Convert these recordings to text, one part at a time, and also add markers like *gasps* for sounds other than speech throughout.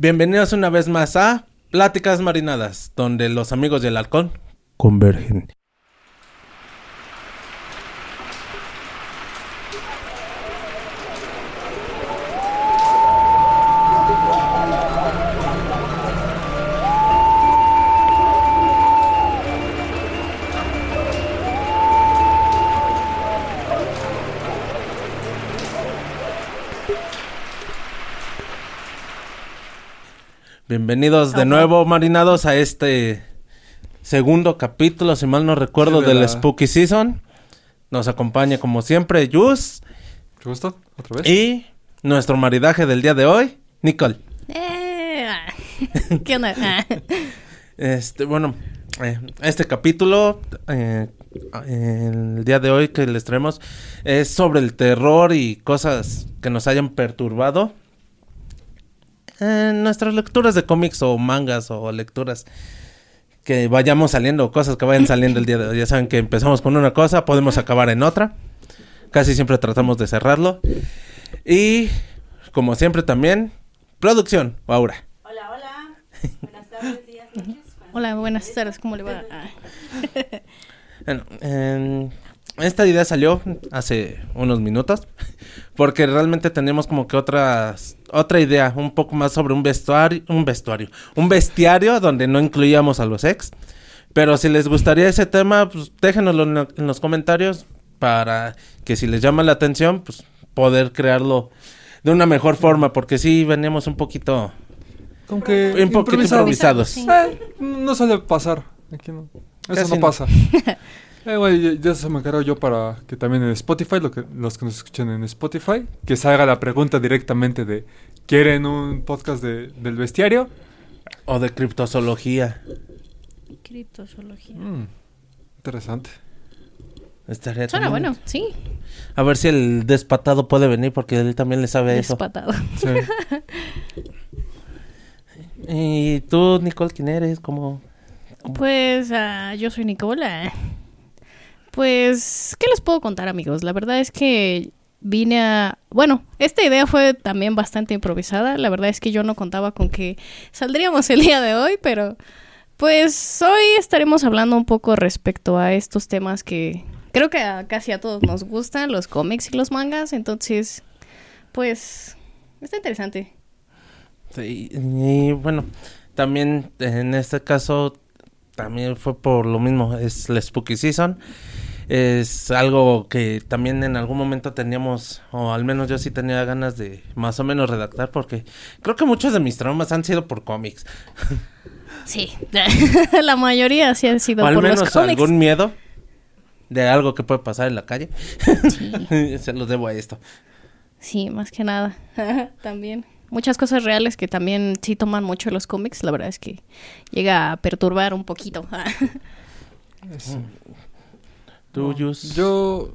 Bienvenidos una vez más a Pláticas Marinadas, donde los amigos del halcón convergen. Bienvenidos de nuevo, marinados, a este segundo capítulo, si mal no recuerdo, Sí, de del la- Spooky Season. Nos acompaña, como siempre, Yus ¿Te gustó? ¿Otra vez? y nuestro maridaje del día de hoy, Nicole. Eh. *laughs* ¿Qué onda? *laughs* Este, bueno, eh, este capítulo, eh, el día de hoy que les traemos, es sobre el terror y cosas que nos hayan perturbado. En nuestras lecturas de cómics o mangas o lecturas que vayamos saliendo, cosas que vayan saliendo el día de hoy. Ya saben que empezamos con una cosa, podemos acabar en otra. Casi siempre tratamos de cerrarlo. Y, como siempre también, producción, Aura. Hola, hola. Buenas tardes, días, noches. Hola, buenas tardes, ¿cómo le va? Bueno, em, esta idea salió hace unos minutos porque realmente tenemos como que otras otra idea un poco más sobre un vestuario, un vestuario, un bestiario donde no incluíamos a los ex. Pero si les gustaría ese tema, pues déjenoslo en, lo- en los comentarios para que si les llama la atención, pues poder crearlo de una mejor forma porque sí venimos un poquito Como que un poquito improvisado. improvisados. Sí. Eh, no suele pasar. Aquí no. Eso Casi no no. *laughs* Eh, güey, ya, ya se me encargo yo para que también en Spotify, lo que, los que nos escuchen en Spotify, que salga la pregunta directamente de ¿quieren un podcast de, del bestiario? o de criptozoología. Criptozoología. Mm, interesante. Estaría Suena también- bueno, sí. A ver si el despatado puede venir porque él también le sabe eso. Despatado. Sí. *laughs* ¿Y tú, Nicole, quién eres? ¿Cómo? Pues ah, yo soy Nicola. Pues, ¿qué les puedo contar, amigos? La verdad es que vine a... Bueno, esta idea fue también bastante improvisada. La verdad es que yo no contaba con que saldríamos el día de hoy, pero pues hoy estaremos hablando un poco respecto a estos temas que creo que a casi a todos nos gustan, los cómics y los mangas. Entonces, pues, está interesante. Sí, y bueno, también en este caso también fue por lo mismo, es la Spooky Season. Es algo que también en algún momento teníamos, o al menos yo sí tenía ganas de más o menos redactar, porque creo que muchos de mis traumas han sido por cómics. Sí, *laughs* la mayoría sí han sido O al por los menos cómics. algún miedo de algo que puede pasar en la calle. *laughs* Se los debo a esto. Sí, más que nada. *laughs* también. Muchas cosas reales que también sí toman mucho los cómics. La verdad es que llega a perturbar un poquito. Tú, Yus. Yo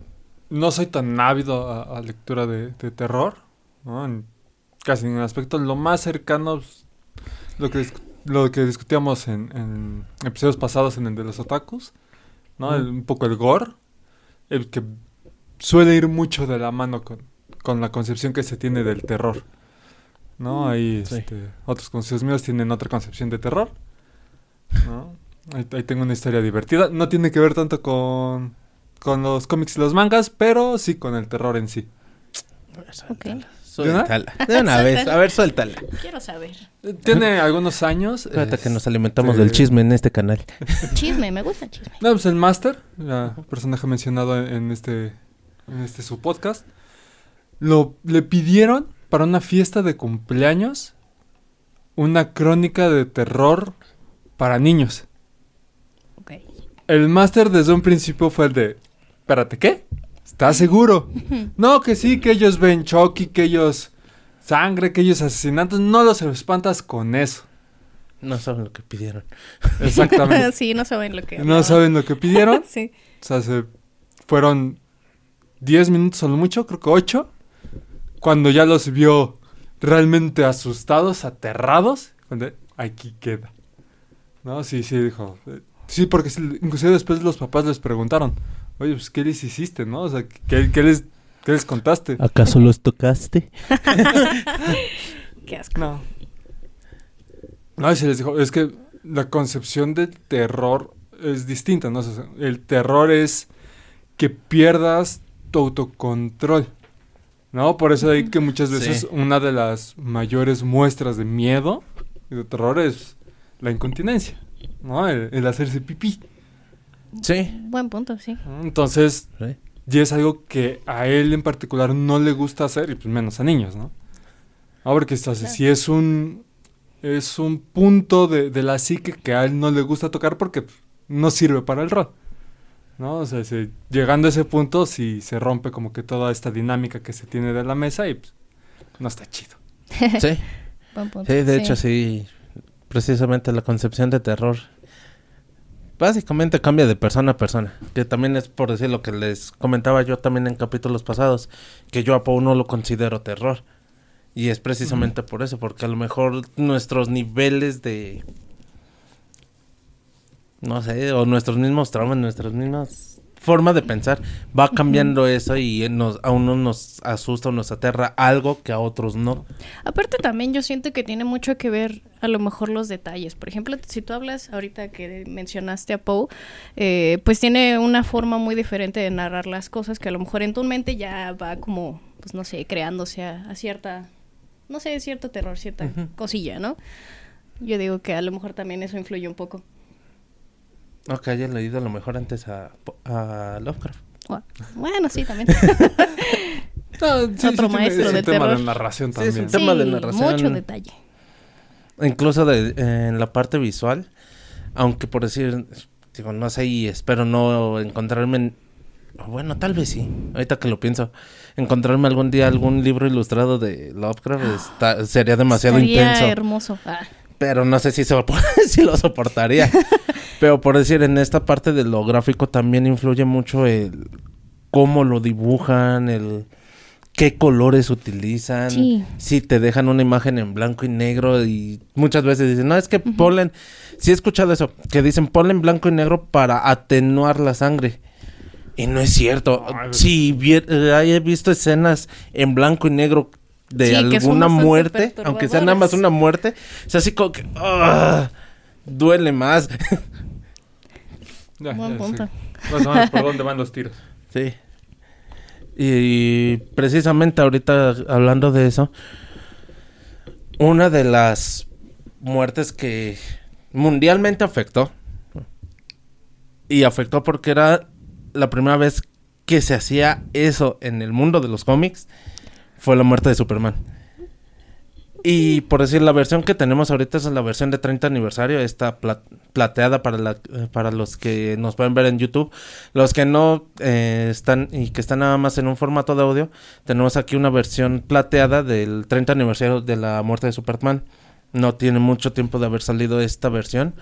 no soy tan ávido a, a lectura de, de terror, ¿no? En- casi en el aspecto lo más cercano, pues, lo que, lo que discutíamos en, en episodios pasados en el de los otakus, ¿no? El- un poco el gore, el que suele ir mucho de la mano con, con la concepción que se tiene del terror, ¿no? Ahí Sí. este, otros conocidos míos tienen otra concepción de terror, ¿no? Ahí, ahí tengo una historia divertida, no tiene que ver tanto con con los cómics y los mangas, pero sí con el terror en sí. ok. Suéltala. De una *laughs* vez. A ver, suéltala. Quiero saber. Eh, Tiene algunos años. Fíjate que nos este, alimentamos del chisme en este canal. *laughs* Chisme, me gusta el chisme. No, pues el Master, la personaje mencionado en, este en este su podcast, lo le pidieron para una fiesta de cumpleaños una crónica de terror para niños. Ok. El Master desde un principio fue el de, espérate, ¿qué? ¿Estás seguro? *laughs* no, que sí, que ellos ven Chucky, que ellos sangre, que ellos asesinatos, no los espantas con eso. No saben lo que pidieron. *laughs* Exactamente. sí, no saben lo que. no saben lo que pidieron. *laughs* Sí. O sea, se fueron 10 minutos o lo mucho, creo que 8. Cuando ya los vio realmente asustados, aterrados, cuando aquí queda. No, sí, sí, dijo. eh, Sí, porque inclusive después los papás les preguntaron, oye, pues, ¿qué les hiciste, no? O sea, ¿qué, qué les, qué les contaste? ¿Acaso los tocaste? *laughs* Qué asco. No. No, se les dijo, es que la concepción del terror es distinta, ¿no? O sea, el terror es que pierdas tu autocontrol, ¿no? Por eso hay que muchas veces Sí. una de las mayores muestras de miedo y de terror es la incontinencia, ¿no? El, el hacerse pipí. Sí. Buen punto, sí. Entonces, sí. y es algo que a él en particular no le gusta hacer, y pues menos a niños, ¿no? Ah, porque entonces, si es un es un punto de, de la psique que a él no le gusta tocar porque no sirve para el rol. ¿No? O sea, si- llegando a ese punto, si se rompe como que toda esta dinámica que se tiene de la mesa y pues, no está chido. Sí. *laughs* Buen punto. Sí, de hecho sí. Precisamente la concepción de terror. Básicamente cambia de persona a persona. Que también es por decir lo que les comentaba yo también en capítulos pasados. Que yo a Poe no lo considero terror. Y es precisamente por eso. Porque a lo mejor nuestros niveles de... No sé, o nuestros mismos traumas, nuestras mismas formas de pensar, va cambiando eso y nos, a uno nos asusta o nos aterra algo que a otros no. Aparte también yo siento que tiene mucho que ver a lo mejor los detalles. Por ejemplo, si tú hablas ahorita que mencionaste a Poe, eh, pues tiene una forma muy diferente de narrar las cosas que a lo mejor en tu mente ya va como, pues no sé, creándose a, a cierta, no sé, cierto terror, cierta cosilla, ¿no? Yo digo que a lo mejor también eso influye un poco. No, que haya leído a lo mejor antes a, a Lovecraft. Bueno, sí, también. *laughs* Otro maestro de tema terror. de narración Sí, es un también. tema de Sí, narración. Mucho detalle. Incluso de, en la parte visual, aunque por decir, digo, no sé y espero no encontrarme, en- bueno, tal vez sí, ahorita que lo pienso, encontrarme algún día algún libro ilustrado de Lovecraft *gasps* está- sería demasiado Estaría intenso. hermoso. Ah, pero no sé si, sopor- *laughs* si lo soportaría. *laughs* pero por decir, en esta parte de lo gráfico también influye mucho el cómo lo dibujan, el qué colores utilizan, Sí. si te dejan una imagen en blanco y negro y muchas veces dicen, no, es que ponle, sí he escuchado eso, que dicen ponle en blanco y negro para atenuar la sangre. Y no es cierto. Si vier- eh, he visto escenas en blanco y negro de Sí, alguna muerte, aunque sea nada más perturbadoras. una muerte, es así como que ah, duele más. *laughs* Ya, Buen ya, punto. sí. Más o menos por *laughs* dónde van los tiros. sí. Y precisamente ahorita hablando de eso, una de las muertes que mundialmente afectó, y afectó porque era la primera vez que se hacía eso en el mundo de los cómics, fue la muerte de Superman. Y por decir, la versión que tenemos ahorita es la versión de 30 aniversario, está pla- plateada para, la, para los que nos pueden ver en YouTube. Los que no eh, están y que están nada más en un formato de audio, tenemos aquí una versión plateada del 30 aniversario de la muerte de Superman. No tiene mucho tiempo de haber salido esta versión.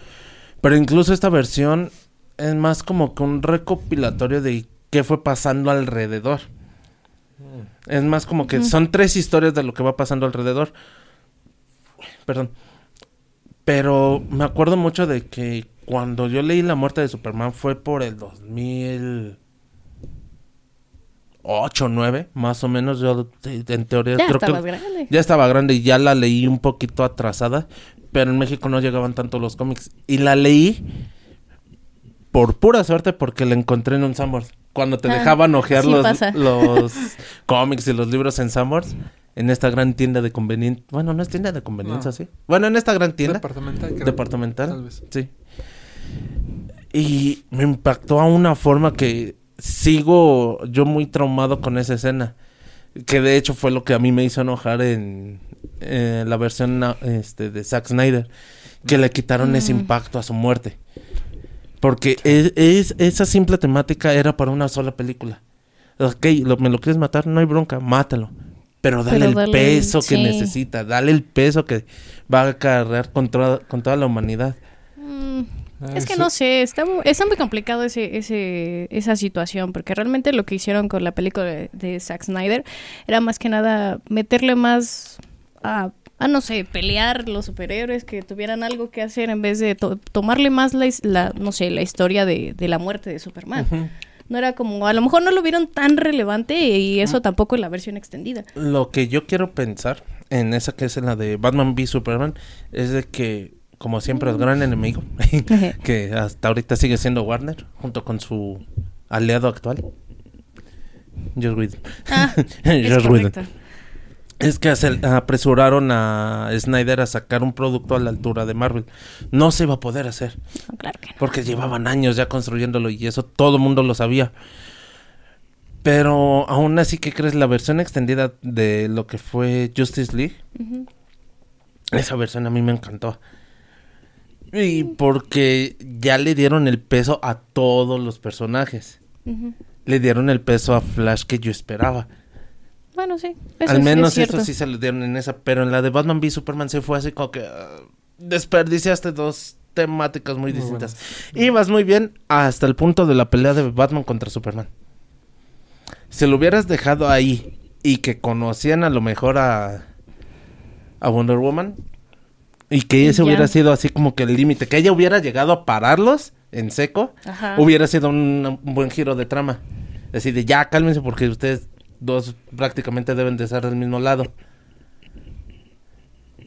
Pero incluso esta versión es más como que un recopilatorio de qué fue pasando alrededor. Es más como que son tres historias de lo que va pasando alrededor. Perdón. Pero me acuerdo mucho de que cuando yo leí La muerte de Superman fue por el 2008, 9, más o menos. Yo en teoría Ya creo estabas que grande. ya estaba grande y ya la leí un poquito atrasada. Pero en México no llegaban tanto los cómics. Y la leí por pura suerte porque la encontré en un Sanborns. Cuando te Ah, dejaban ojear sí los, *laughs* los *laughs* cómics y los libros en Sanborns. En esta gran tienda de conveniencia. Bueno, no es tienda de conveniencia, No. ¿sí? Bueno, en esta gran tienda Departamental. creo. departamental. Tal vez. Sí. Y me impactó a una forma que sigo yo muy traumado con esa escena. Que de hecho fue lo que a mí me hizo enojar en eh, la versión este, de Zack Snyder. Que le quitaron ese Mm. impacto a su muerte. Porque es, es- esa simple temática era para una sola película. Ok, lo- me lo quieres matar, no hay bronca, mátalo. Pero dale Pero el dale- peso que sí. necesita, dale el peso que va a acarrear con, toda- con toda la humanidad. Mm, Ah, Es que no sé, está, está muy complicado ese, ese, esa situación, porque realmente lo que hicieron con la película de, de Zack Snyder era más que nada meterle más a, a, no sé, pelear los superhéroes, que tuvieran algo que hacer en vez de to- tomarle más la, no sé, la historia de, de la muerte de Superman. No era como, a lo mejor no lo vieron tan relevante y eso tampoco en la versión extendida. Lo que yo quiero pensar en esa que es en la de Batman v Superman es de que como siempre, el gran enemigo, *laughs* que hasta ahorita sigue siendo Warner, junto con su aliado actual, Joss Whedon. Ah, *laughs* Whedon. Es que apresuraron a Snyder a sacar un producto a la altura de Marvel. No se iba a poder hacer. No, claro que no. Porque llevaban años ya construyéndolo y eso todo el mundo lo sabía. Pero aún así, ¿qué crees? La versión extendida de lo que fue Justice League, esa versión a mí me encantó. Y porque ya le dieron el peso a todos los personajes. Le dieron el peso a Flash que yo esperaba. Bueno, sí. eso Al sí menos es esto sí se lo dieron en esa. Pero en la de Batman v Superman se fue así como que... ah, desperdiciaste dos temáticas muy Muy distintas. Ibas muy bien hasta el punto de la pelea de Batman contra Superman. Si lo hubieras dejado ahí y que conocían a lo mejor a, a Wonder Woman y que ese ya. hubiera sido así como que el límite, que ella hubiera llegado a pararlos en seco, Ajá. hubiera sido un, un buen giro de trama. Decir, de ya cálmense porque ustedes dos prácticamente deben de estar del mismo lado.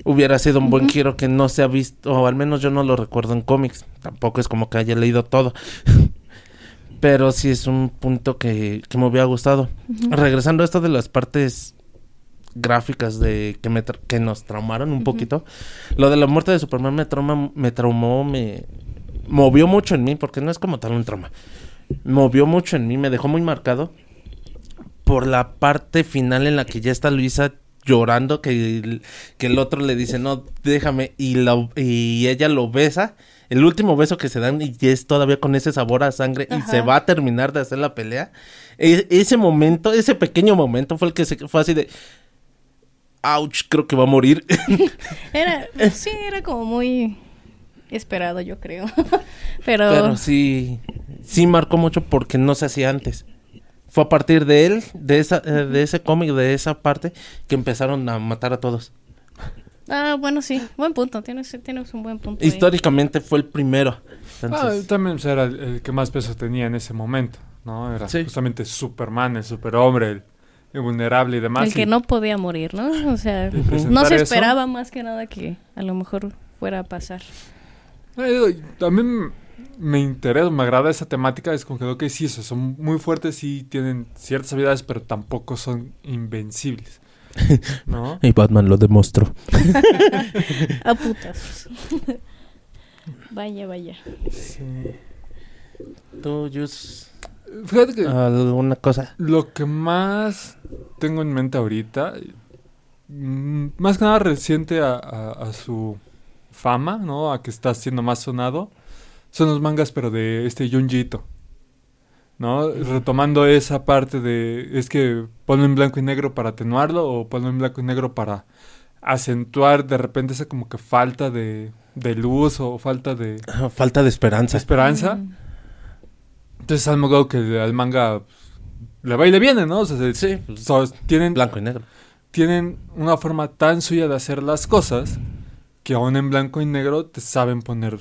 Hubiera sido un buen giro que no se ha visto, o al menos yo no lo recuerdo en cómics. Tampoco es como que haya leído todo. *laughs* Pero sí es un punto que, que me hubiera gustado. Regresando a esto de las partes gráficas de que, me tra- que nos traumaron un poquito. Lo de la muerte de Superman me trauma, me traumó, me movió mucho en mí, porque no es como tal un trauma. Movió mucho en mí, me dejó muy marcado por la parte final en la que ya está Luisa llorando que el, que el otro le dice no déjame y la y ella lo besa el último beso que se dan y es todavía con ese sabor a sangre y se va a terminar de hacer la pelea. E- ese momento ese pequeño momento fue el que se fue así de ouch creo que va a morir *laughs* Era, *laughs* sí, era como muy esperado, yo creo. *laughs* Pero, pero sí sí marcó mucho porque no se hacía antes fue a partir de él de esa eh, de ese cómic de esa parte que empezaron a matar a todos ah, bueno, sí, buen punto, tienes, tienes un buen punto. ahí. históricamente fue el primero. Ah, también era el, el que más peso tenía en ese momento, ¿no? Era Sí. justamente Superman, el superhombre, el, el vulnerable y demás. El que no podía morir, ¿no? *laughs* O sea, no se eso. esperaba más que nada que a lo mejor fuera a pasar. Eh, también me interesa, me agrada esa temática, es como que, ok, sí, eso, son muy fuertes y tienen ciertas habilidades, pero tampoco son invencibles, *laughs* ¿no? y Batman lo demostró. *laughs* A *laughs* putas. vaya, vaya. ¿Tú, Jus, Fíjate que alguna cosa? lo que más tengo en mente ahorita, mm, más que nada reciente a, a- a su fama, ¿no? A que está siendo más sonado, son los mangas, pero de este Junji Ito, ¿no? Retomando esa parte de, es que ponlo en blanco y negro para atenuarlo o ponlo en blanco y negro para acentuar de repente esa como que falta de, de luz o falta de Falta de esperanza. esperanza. Mm. Entonces algo algo que al manga pues, le va y le viene, ¿no? O sea, se- Sí, so- tienen, Blanco y negro. tienen una forma tan suya de hacer las cosas que aún en blanco y negro te saben poner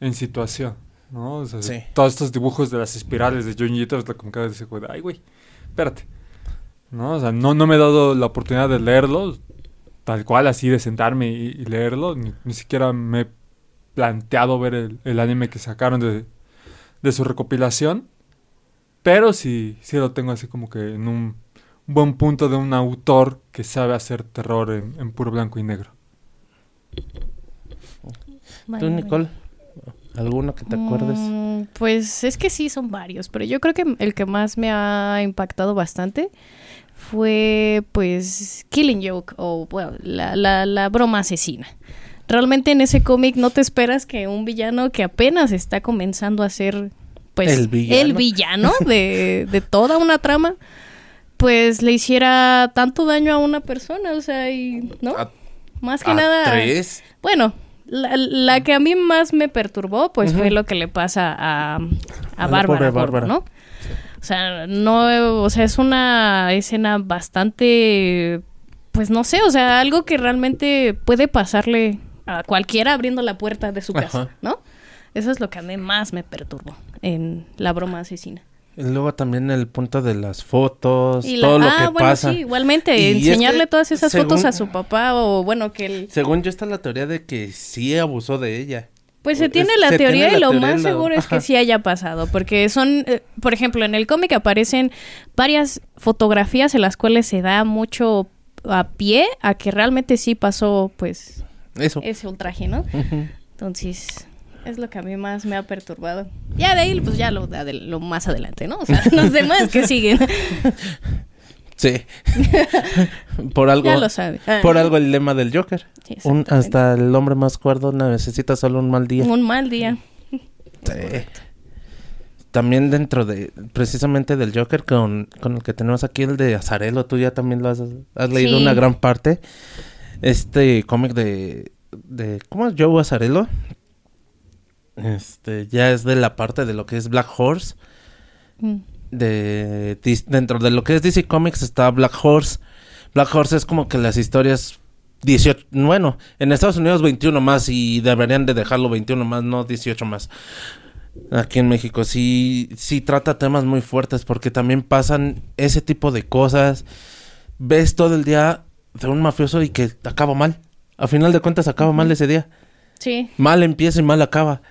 en situación, ¿no? O sea, Sí. Todos estos dibujos de las espirales de Junji Ito, es lo que me acaba de decir, güey, ay, güey, espérate. ¿No? O sea, no, no me he dado la oportunidad de leerlo, tal cual, así de sentarme y, y leerlo, ni, ni siquiera me he planteado ver el, el anime que sacaron de, de su recopilación, pero sí, sí lo tengo así como que en un buen punto de un autor que sabe hacer terror en, en puro blanco y negro. ¿Tú. Nicole? ¿Alguno que te acuerdes? Mm, pues es que sí, son varios, pero yo creo que el que más me ha impactado bastante fue pues Killing Joke o bueno, la, la, la broma asesina. Realmente en ese cómic no te esperas que un villano que apenas está comenzando a ser pues El villano. el villano de, de toda una trama pues le hiciera tanto daño a una persona, o sea, y no, A- más que ¿A nada tres? bueno, la, la que a mí más me perturbó, pues fue lo que le pasa a, a, Bárbara. ¿no? O sea, no, o sea, es una escena bastante, pues no sé, o sea, algo que realmente puede pasarle a cualquiera abriendo la puerta de su casa, Ajá. ¿no? Eso es lo que a mí más me perturbó en la broma asesina. Luego también el punto de las fotos, Y la- todo lo ah, que bueno, pasa. sí, igualmente, Y es enseñarle que, todas esas según- fotos a su papá o bueno, que él... Según yo está la teoría de que sí abusó de ella. Pues se tiene la se teoría tiene y lo teoría más la- seguro es que sí haya pasado, porque son, eh, por ejemplo, en el cómic aparecen varias fotografías en las cuales se da mucho a pie a que realmente sí pasó, pues, Eso. ese ultraje, ¿no? Ujú. Entonces, es lo que a mí más me ha perturbado. Ya de ahí, pues ya lo, lo más adelante, ¿no? O sea, *laughs* los demás que siguen, *laughs* Sí. *laughs* por algo. ya lo saben. Ah, Por algo el lema del Joker. Sí, Un- exactamente. hasta el hombre más cuerdo necesita solo un mal día. Un mal día. Sí. También dentro de, precisamente del Joker, con, con el que tenemos aquí, el de Azarelo, tú ya también lo has, has leído Sí. una gran parte. Este cómic de, de, ¿cómo es Joe Azarelo? Este, ya es de la parte de lo que es Black Horse. Mm. de dentro de lo que es DC Comics está Black Horse. Black Horse es como que las historias 18, bueno, en Estados Unidos 21 más y deberían de dejarlo 21 más, no 18 más. Aquí en México sí sí trata temas muy fuertes porque también pasan ese tipo de cosas. Ves todo el día de un mafioso y que acaba mal. A final de cuentas acaba mal ese día. Sí. Mal empieza y mal acaba.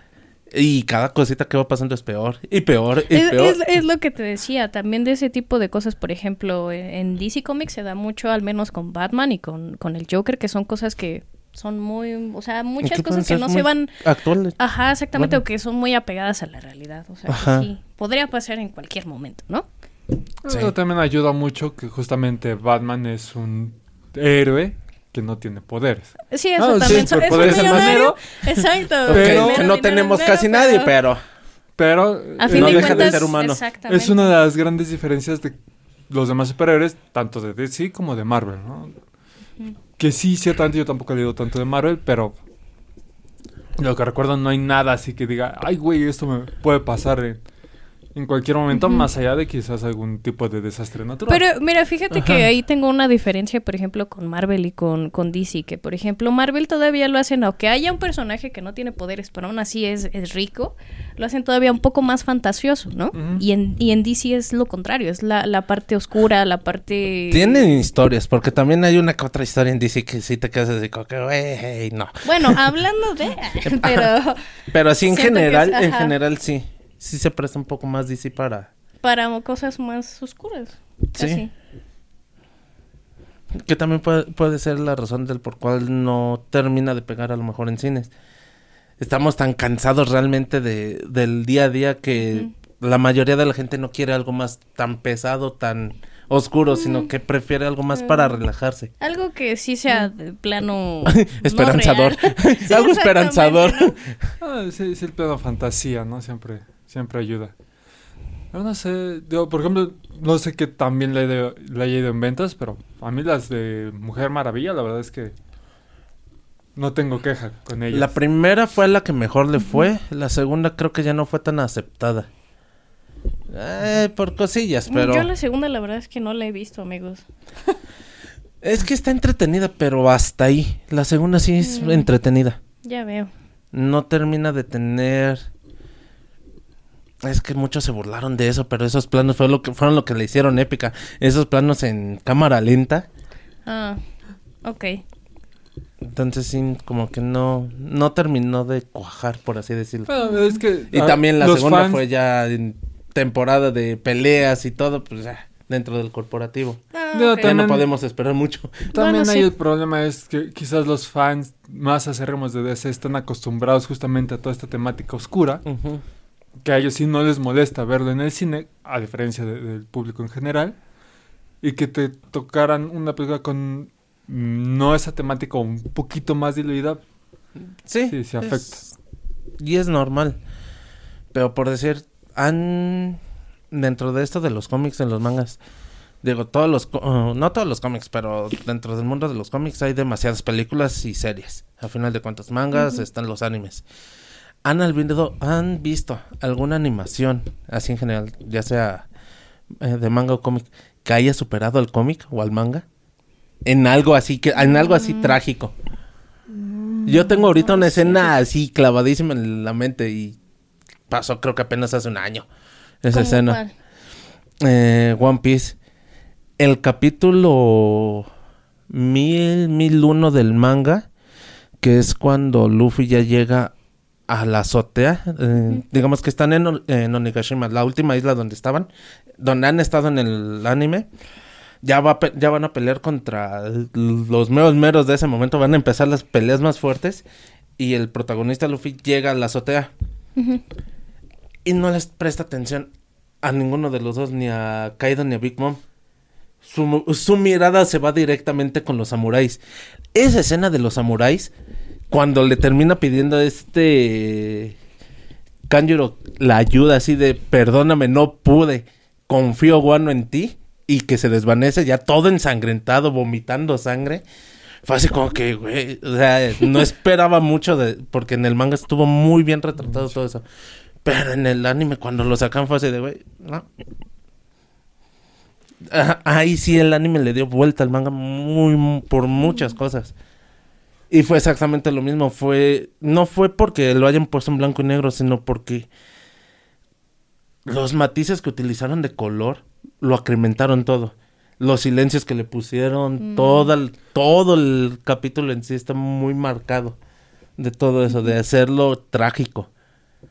Y cada cosita que va pasando es peor y peor y Es, peor. es- es lo que te decía, también de ese tipo de cosas, por ejemplo, en DC Comics se da mucho, al menos con Batman y con, con el Joker, que son cosas que son muy, o sea, muchas cosas que no se van, actuales. ajá, exactamente, Bueno. o que son muy apegadas a la realidad, o sea, que sí, podría pasar en cualquier momento, ¿no? Sí. Eso también ayuda mucho que justamente Batman es un héroe que no tiene poderes. Sí, eso Ah, también. sí, es un poder ser millonario. Exacto. Pero- que Dinero, no tenemos dinero, casi nadie, pero Pero A eh, fin no de deja de ser humano. Exactamente. es una de las grandes diferencias de los demás superhéroes, tanto de DC como de Marvel, ¿no? Que sí, ciertamente yo tampoco he leído tanto de Marvel, pero lo que recuerdo no hay nada así que diga, ay, güey, esto me puede pasar en, en cualquier momento, más allá de quizás algún tipo de desastre natural. Pero mira, fíjate que ahí tengo una diferencia, por ejemplo, con Marvel y con, con DC, que por ejemplo Marvel todavía lo hacen, aunque haya un personaje que no tiene poderes, pero aún así es, es rico, lo hacen todavía un poco más fantasioso, ¿no? Ujú. y, en, y en DC es lo contrario, es la, la parte oscura, la parte... tienen historias, porque también hay una otra historia en DC que sí te quedas así como que, güey, no. Bueno, hablando de... *laughs* pero Pero sí, en general, es- en ajá. general sí. Sí se presta un poco más DC para... para cosas más oscuras. Sí. Así. Que también puede, puede ser la razón del por cual no termina de pegar a lo mejor en cines. Estamos tan cansados realmente de, del día a día que la mayoría de la gente no quiere algo más tan pesado, tan oscuro, sino que prefiere algo más para relajarse. Algo que sí sea de plano... *laughs* Esperanzador. no. *laughs* Sí, algo esperanzador. ¿no? Ah, sí, es el plano fantasía, ¿no? Siempre, siempre ayuda. Pero no sé, digo, por ejemplo, no sé qué también le, le haya ido en ventas, pero a mí las de Mujer Maravilla, la verdad es que no tengo queja con ellas. La primera fue la que mejor le fue, la segunda creo que ya no fue tan aceptada. Eh, por cosillas, pero... Yo la segunda la verdad es que no la he visto, amigos. *laughs* Es que está entretenida, pero hasta ahí. La segunda sí es Mm. entretenida. Ya veo. No termina de tener... Es que muchos se burlaron de eso, pero esos planos fue lo que, fueron lo que le hicieron épica. Esos planos en cámara lenta. Ah, ok. Entonces sí, como que no, no terminó de cuajar, por así decirlo. Bueno, es que, Y ah, también la segunda fans- fue ya en temporada de peleas y todo, pues ya, dentro del corporativo. Ah. Ya no podemos esperar mucho. También Bueno, ahí sí. el problema es que quizás los fans más acérrimos de DC están acostumbrados justamente a toda esta temática oscura, Ujú. Que a ellos sí no les molesta verlo en el cine, a diferencia de- del público en general, y que te tocaran una película con no esa temática o un poquito más diluida, Sí, Sí, se afecta. es- y es normal. Pero por decir, han dentro de esto de los cómics, en los mangas, digo, todos los, uh, no todos los cómics, pero dentro del mundo de los cómics hay demasiadas películas y series. A final de cuentas, mangas, están los animes. ¿Han, ¿Han visto alguna animación, así en general, ya sea eh, de manga o cómic, que haya superado al cómic o al manga? En algo así, que, en algo así trágico. Yo tengo ahorita una escena así clavadísima en la mente y pasó creo que apenas hace un año esa ¿Cómo escena. eh, One Piece, el capítulo mil, mil uno del manga, que es cuando Luffy ya llega a la azotea, eh, digamos que están en, en Onigashima, la última isla donde estaban, donde han estado en el anime. Ya, va ya van a pelear contra los meros meros de ese momento. Van a empezar las peleas más fuertes. Y el protagonista Luffy llega a la azotea. Y no les presta atención a ninguno de los dos, ni a Kaido ni a Big Mom. Su, su mirada se va directamente con los samuráis. Esa escena de los samuráis, cuando le termina pidiendo este Kanjuro la ayuda así de perdóname, no pude, confío Guano en ti, y que se desvanece ya todo ensangrentado, vomitando sangre. Fue así como que, güey, o sea, no esperaba mucho de, porque en el manga estuvo muy bien retratado todo eso. Pero en el anime, cuando lo sacan, fue así de, güey, no. Ahí sí el anime le dio vuelta al manga por muchas cosas. Y fue exactamente lo mismo. Fue, no fue porque lo hayan puesto en blanco y negro, sino porque los matices que utilizaron de color lo acrementaron todo. Los silencios que le pusieron, Mm. todo, el, todo el capítulo en sí está muy marcado de todo eso, de hacerlo trágico.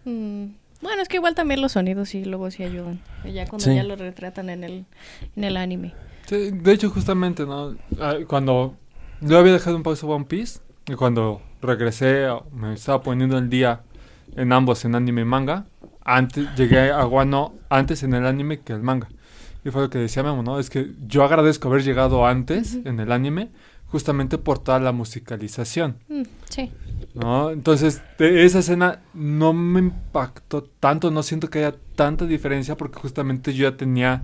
Mm, Bueno, es que igual también los sonidos sí luego sí ayudan. Ya cuando Sí. ya lo retratan en el, en el anime. Sí, de hecho, justamente, ¿no? Ah, Cuando yo había dejado un pausa One Piece, y cuando regresé, me estaba poniendo el día en ambos, en anime y manga. Antes, llegué a Wano antes en el anime que el manga. Y fue lo que decía Memo, ¿no? Es que yo agradezco haber llegado antes en el anime, justamente por toda la musicalización. Mm, sí. ¿no? Entonces, de esa escena no me impactó tanto, no siento que haya tanta diferencia porque justamente yo ya tenía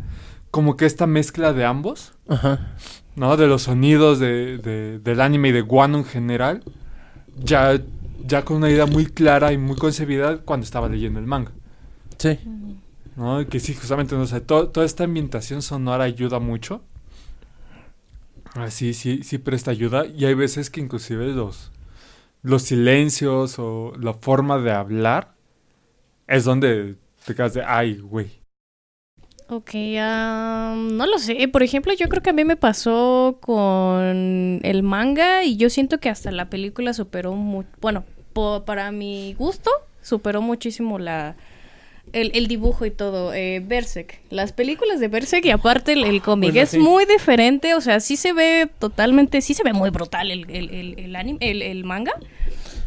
como que esta mezcla de ambos, Ajá. ¿No? De los sonidos de, de- del anime y de Guano en general, ya, ya con una idea muy clara y muy concebida cuando estaba leyendo el manga, Sí. ¿no? Que sí, justamente, no sé, to- toda esta ambientación sonora ayuda mucho. Ah, sí, sí, sí presta ayuda y hay veces que inclusive los, los silencios o la forma de hablar es donde te quedas de, ay, güey. Ok, no lo sé. Por ejemplo, yo creo que a mí me pasó con el manga y yo siento que hasta la película superó mucho. Bueno, po- para mi gusto, superó muchísimo la el, el dibujo y todo. Eh, Berserk. Las películas de Berserk y aparte el, el cómic Bueno, es sí. muy diferente. O sea, sí se ve totalmente, sí se ve muy brutal el, anime, el, el manga.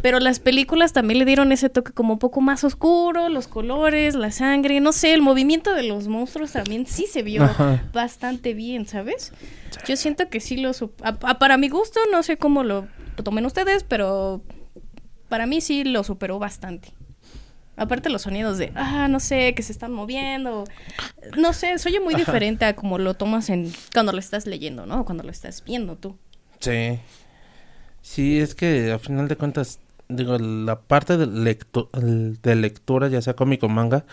Pero las películas también le dieron ese toque como un poco más oscuro, los colores, la sangre, no sé, el movimiento de los monstruos también sí se vio Ajá. bastante bien, ¿sabes? Yo siento que sí lo... a- a- para mi gusto, no sé cómo lo, tomen ustedes, pero para mí sí lo superó bastante. Aparte los sonidos de, ah, no sé, que se están moviendo. No sé, se oye muy diferente a como lo tomas en cuando lo estás leyendo, ¿no? Cuando lo estás viendo tú. Sí. Sí, es que a final de cuentas, digo, la parte de, el- de lectura, ya sea cómic o manga,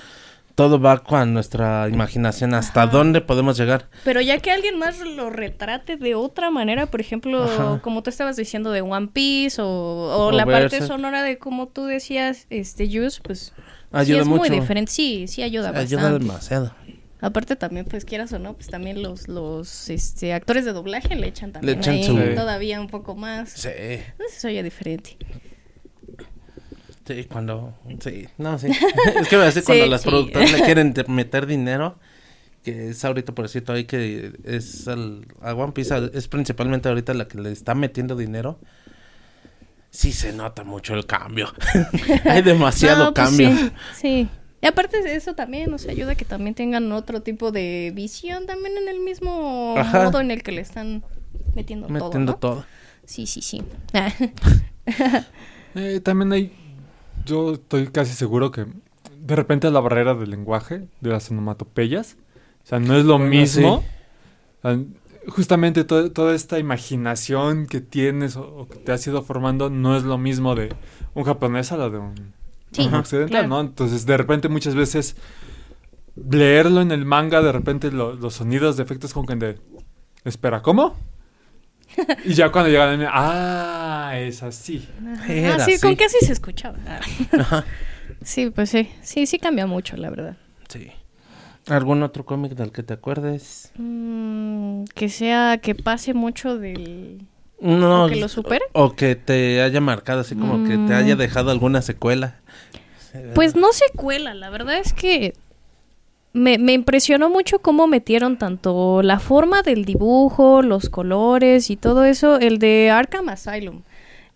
todo va con nuestra imaginación, hasta Ajá. dónde podemos llegar. Pero ya que alguien más lo retrate de otra manera, por ejemplo, Ajá. como tú estabas diciendo de One Piece o, o O la parte sonora de como tú decías, este Juice, pues Ayuda sí es mucho. muy diferente. Sí, sí ayuda bastante. Ayuda demasiado. Aparte también, pues quieras o no, pues también los, los este, actores de doblaje le echan también echan ahí todavía un poco más. Sí, Entonces oye diferente. Sí, cuando... Sí, no, sí. *laughs* es que a veces Sí, cuando las sí. productoras le *laughs* quieren te- meter dinero, que es ahorita, por cierto, ahí que es al, a One Piece, es principalmente ahorita la que le está metiendo dinero. Sí se nota mucho el cambio. *laughs* Hay demasiado No, pues cambio. Sí, sí. Y aparte de eso también nos ayuda a que también tengan otro tipo de visión también en el mismo Ajá. modo en el que le están metiendo, Metiendo todo, ¿no? todo. Sí, sí, sí. Eh, también hay, yo estoy casi seguro que de repente la barrera del lenguaje, de las onomatopeyas, o sea, no es lo Bueno, mismo. sí. Justamente to- toda esta imaginación que tienes o, o que te has ido formando no es lo mismo de un japonés a la de un, Sí, un occidental, claro. ¿no? Entonces, de repente muchas veces leerlo en el manga, de repente lo- los sonidos de efectos como que de, espera, ¿cómo? *laughs* y ya cuando llega ah, es así. Era ah, sí, con así. que así se escuchaba. *laughs* sí, pues sí. Sí, sí cambia mucho, la verdad. Sí. ¿Algún otro cómic del que te acuerdes? Mm, que sea, que pase mucho del... No, ¿O que lo supere? O que te haya marcado, así como que te haya Mm. dejado alguna secuela. Pues no se cuela, la verdad es que me, me impresionó mucho cómo metieron tanto la forma del dibujo, los colores y todo eso, el de Arkham Asylum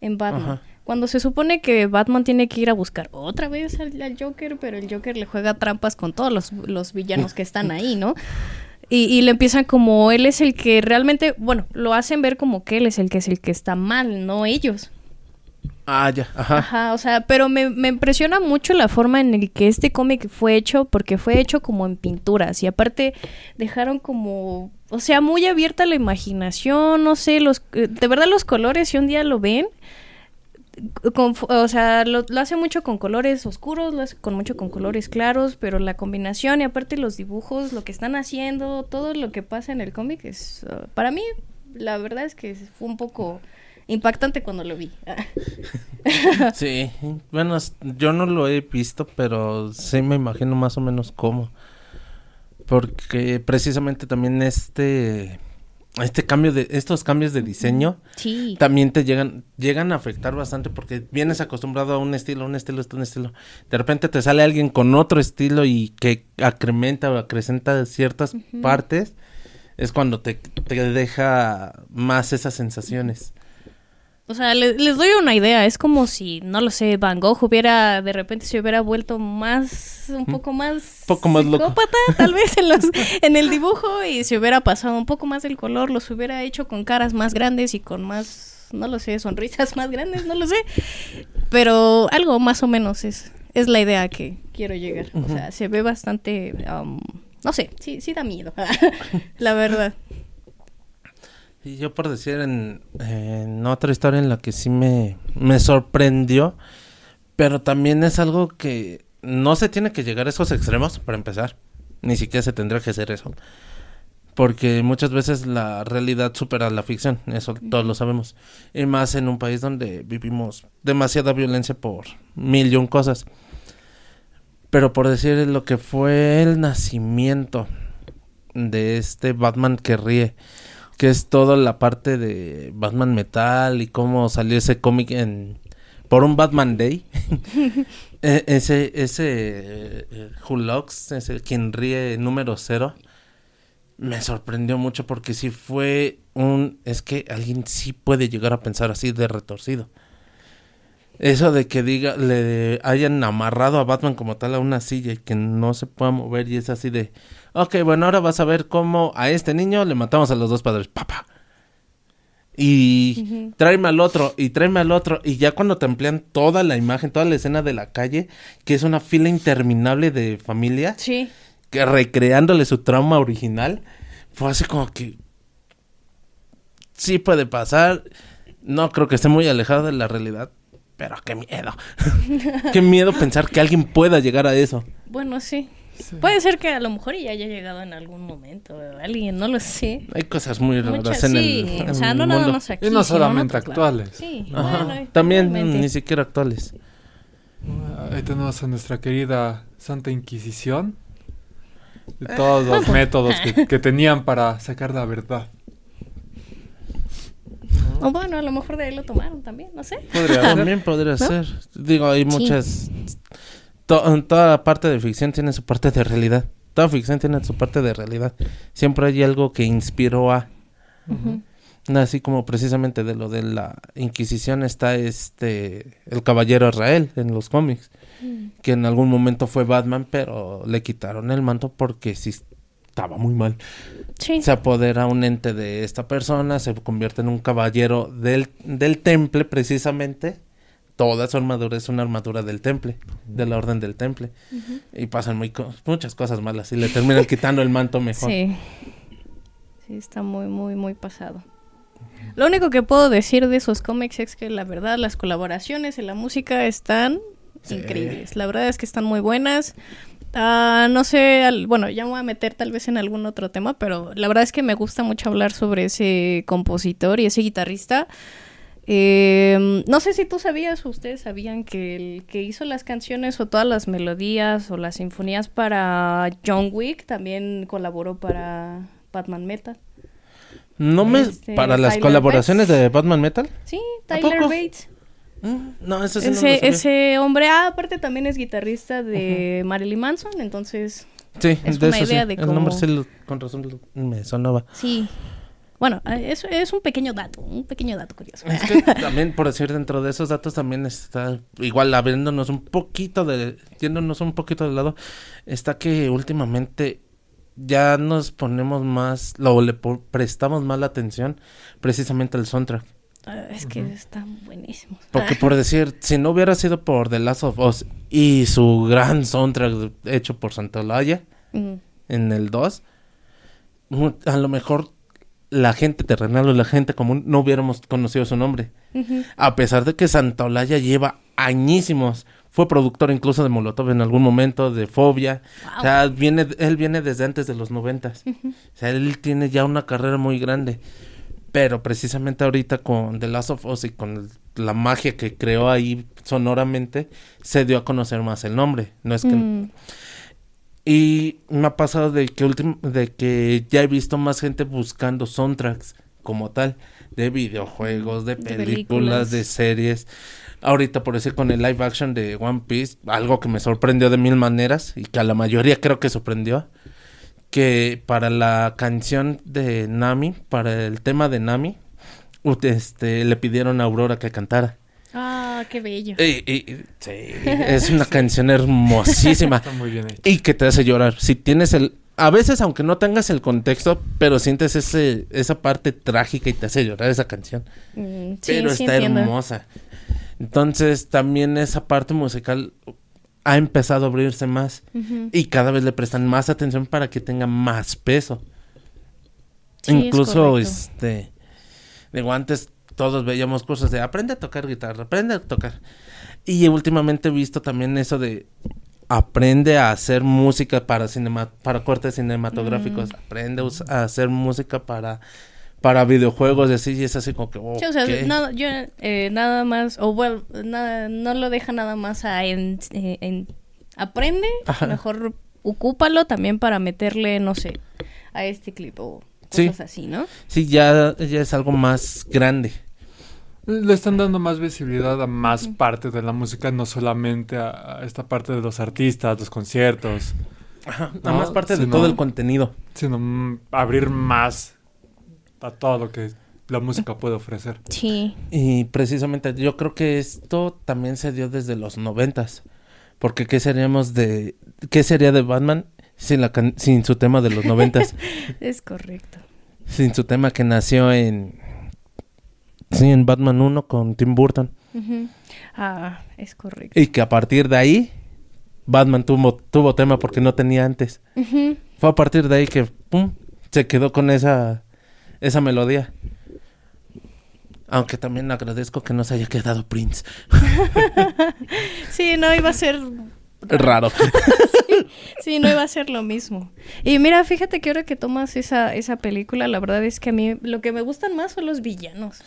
en Batman. Ajá. Cuando se supone que Batman tiene que ir a buscar otra vez al, al Joker, pero el Joker le juega trampas con todos los, los villanos que están ahí, ¿no? Y, y le empiezan como él es el que realmente, bueno, lo hacen ver como que él es el que es el que está mal, no ellos. Ah, ya, ajá. Ajá, o sea, pero me, me impresiona mucho la forma en el que este cómic fue hecho, porque fue hecho como en pinturas y aparte dejaron como, o sea, muy abierta la imaginación, no sé, los, eh, de verdad los colores, si un día lo ven, o sea, lo, lo hace mucho con colores oscuros, lo hace con mucho con colores claros, pero la combinación y aparte los dibujos, lo que están haciendo, todo lo que pasa en el cómic es, uh, para mí, la verdad es que fue un poco impactante cuando lo vi. *laughs* Sí, bueno, yo no lo he visto, pero sí me imagino más o menos cómo. Porque precisamente también este este cambio de estos cambios de diseño Sí. también te llegan llegan a afectar bastante porque vienes acostumbrado a un estilo, un estilo, un estilo. De repente te sale alguien con otro estilo y que acrementa o acrecenta ciertas partes. Es cuando te, te deja más esas sensaciones. O sea, le- les doy una idea. Es como si, no lo sé, Van Gogh hubiera, de repente se hubiera vuelto más, un poco más... Poco más loco. psicópata, tal vez, en, los, *laughs* en el dibujo. Y se hubiera pasado un poco más el color. Los hubiera hecho con caras más grandes y con más, no lo sé, sonrisas más grandes, no lo sé. Pero algo más o menos es, es la idea que quiero llegar. O sea, se ve bastante... um, no sé, sí, sí da miedo. *laughs* la verdad. Y yo por decir en, en otra historia en la que sí me, me sorprendió, pero también es algo que no se tiene que llegar a esos extremos para empezar, ni siquiera se tendría que hacer eso, porque muchas veces la realidad supera la ficción, eso todos lo sabemos, y más en un país donde vivimos demasiada violencia por mil y un cosas. Pero por decir lo que fue el nacimiento de este Batman que ríe, que es toda la parte de Batman Metal y cómo salió ese cómic en por un Batman Day. *laughs* E- ese ese eh, Hulox, ese quien ríe número cero, me sorprendió mucho porque sí fue un es que alguien sí puede llegar a pensar así de retorcido. Eso de que diga le hayan amarrado a Batman como tal a una silla y que no se pueda mover y es así de Ok, bueno, ahora vas a ver cómo a este niño le matamos a los dos padres. Papá. Y tráeme al otro, y tráeme al otro. Y ya cuando te emplean toda la imagen, toda la escena de la calle, que es una fila interminable de familia, Sí. que recreándole su trauma original, fue así como que. Sí puede pasar. No creo que esté muy alejado de la realidad. Pero qué miedo. *laughs* qué miedo pensar que alguien pueda llegar a eso. Bueno, sí. Puede ser que a lo mejor ya haya llegado en algún momento alguien, no lo sé. Hay cosas muy raras Muchas, en sí, el, o sea, el no nada mundo. más aquí. Y no solamente actuales. Sí, bueno, También realmente. ni siquiera actuales. Ahí tenemos a nuestra querida Santa Inquisición. De todos los *laughs* métodos que, que tenían para sacar la verdad. O bueno, a lo mejor de ahí lo tomaron también, no sé. Podría. También podría ser. Digo, hay muchas. to- toda parte de ficción tiene su parte de realidad. Toda ficción tiene su parte de realidad. Siempre hay algo que inspiró a. Así como precisamente de lo de la Inquisición está este. El Caballero Israel en los cómics. Que en algún momento fue Batman, pero le quitaron el manto porque sí estaba muy mal. Sí. se apodera un ente de esta persona, se convierte en un caballero del, del temple precisamente. Toda su armadura es una armadura del temple, de la orden del temple. Y pasan muy co- muchas cosas malas y le terminan quitando el manto mejor. Sí. Sí, está muy, muy, muy pasado. Lo único que puedo decir de esos cómics es que la verdad las colaboraciones en la música están Sí. increíbles. La verdad es que están muy buenas. Ah, no sé, al- bueno, ya me voy a meter tal vez en algún otro tema, pero la verdad es que me gusta mucho hablar sobre ese compositor y ese guitarrista Eh, no sé si tú sabías o ustedes sabían que el que hizo las canciones o todas las melodías o las sinfonías para John Wick también colaboró para Batman Metal. No me... Este, para las Tyler colaboraciones de Batman Metal. Sí, ¿A Tyler? Bates. No, ese sí hombre, ah, aparte también es guitarrista de Marilyn Manson, entonces Sí, es de una eso sí. idea de El cómo- nombre sí, lo- con razón lo- me sonaba. sí. Bueno, eh, es, es un pequeño dato, un pequeño dato curioso. Es que *laughs* también, por decir, dentro de esos datos también está, igual abriéndonos un poquito de, yéndonos un poquito de lado, está que últimamente ya nos ponemos más, lo le prestamos más la atención precisamente al soundtrack. Es que están buenísimos. Porque *laughs* por decir, si no hubiera sido por The Last of Us y su gran soundtrack hecho por Santolaya Mm, en el 2, mu- a lo mejor la gente terrenal o la gente común no hubiéramos conocido su nombre. A pesar de que Santaolalla lleva añísimos. Fue productor incluso de Molotov en algún momento, de Fobia. Wow. O sea, viene, él viene desde antes de los noventas. O sea, él tiene ya una carrera muy grande. Pero precisamente ahorita con The Last of Us y con la magia que creó ahí sonoramente, se dio a conocer más el nombre. No es que... Mm, Y me ha pasado de que ultim- de que ya he visto más gente buscando soundtracks como tal, de videojuegos, de De películas, películas. de series. Ahorita por decir con el live action de One Piece, algo que me sorprendió de mil maneras y que a la mayoría creo que sorprendió, que para la canción de Nami, para el tema de Nami, este le pidieron a Aurora que cantara. Ah, qué bello. Y- y- sí, es una *laughs* canción hermosísima. Está muy bien hecho. Y que te hace llorar. Si tienes el... A veces, aunque no tengas el contexto, pero sientes ese, esa parte trágica y te hace llorar esa canción. Mm, sí, pero sí está entiendo. hermosa. Entonces, también esa parte musical ha empezado a abrirse más. Y cada vez le prestan más atención para que tenga más peso. Sí, Incluso, este... Digo, antes todos veíamos cosas de aprende a tocar guitarra, aprende a tocar. Y últimamente he visto también eso de aprende a hacer música para cinema, para cortes cinematográficos, aprende a us- a hacer música para para videojuegos y así y es así como que Sí, o sea, nada, yo, eh, nada más, o bueno, nada, no lo deja nada más a en, eh, en- aprende, Ajá. mejor ocúpalo también para meterle, no sé, a este clip o Sí. cosas así, ¿no? Sí, ya, ya es algo más grande. Le están dando más visibilidad a más parte de la música, no solamente a, a esta parte de los artistas, los conciertos, Ajá, No, nada más parte de sí, todo el contenido. sino mm, abrir más a todo lo que la música puede ofrecer. Sí. Y precisamente yo creo que esto también se dio desde los noventas. Porque qué seríamos de qué sería de Batman sin la can- sin su tema de los noventas, *laughs* Es correcto. sin su tema que nació en sí en Batman 1 con Tim Burton Ujú. Ah, es correcto. y que a partir de ahí Batman tuvo tuvo tema porque no tenía antes. Ujú. Fue a partir de ahí que pum se quedó con esa esa melodía. Aunque también agradezco que no se haya quedado Prince. *laughs* Sí, no iba a ser Raro. *laughs* Sí, no iba a ser lo mismo. Y mira, fíjate que ahora que tomas esa, esa película, la verdad es que a mí lo que me gustan más son los villanos.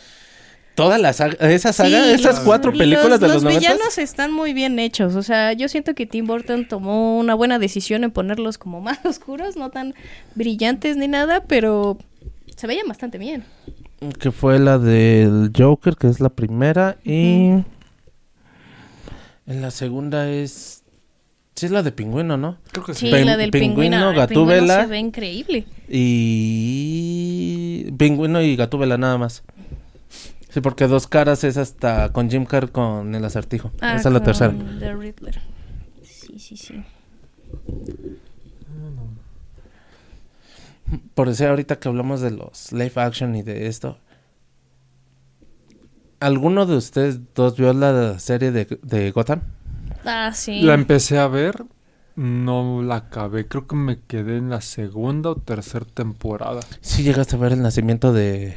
Toda la saga, esa saga, Sí, esas los- cuatro películas de los, Los 90 villanos están muy bien hechos. O sea, yo siento que Tim Burton tomó una buena decisión en ponerlos como *laughs* más oscuros, no tan brillantes ni nada, pero se veían bastante bien. que fue la del Joker, que es la primera y en la segunda es sí es la de Pingüino, ¿no? Creo que Sí, Pin- la del pingüino, pingüino. el Gatúbela. pingüino se ve increíble. Y Pingüino y Gatúbela nada más. Sí, porque dos caras es hasta con Jim Carrey con el acertijo. Ah, Esa es la tercera. The Riddler. Sí, sí, sí. Por decir ahorita que hablamos de los live action y de esto. ¿Alguno de ustedes dos vio la serie de, de Gotham? Ah, sí. La empecé a ver, no la acabé. Creo que me quedé en la segunda o tercera temporada. Sí llegaste a ver el nacimiento de,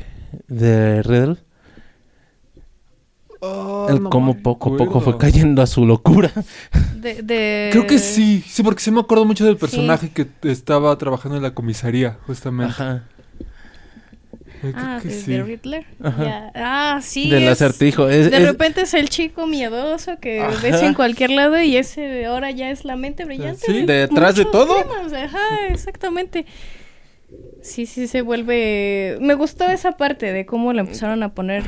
de Riddle. El cómo poco a poco fue cayendo a su locura. *laughs* De, de- Creo que sí, sí, porque sí me acuerdo mucho del personaje que estaba trabajando en la comisaría, justamente. Ajá. creo Ah, que de, sí. de Riddler. Ah, sí. Del es- acertijo. Es- de es- repente es el chico miedoso que Ajá. ves en cualquier lado y ese ahora ya es la mente brillante. Sí. Detrás de todo. temas, Ajá, exactamente. Sí, sí, se vuelve... Me gustó esa parte de cómo lo empezaron a poner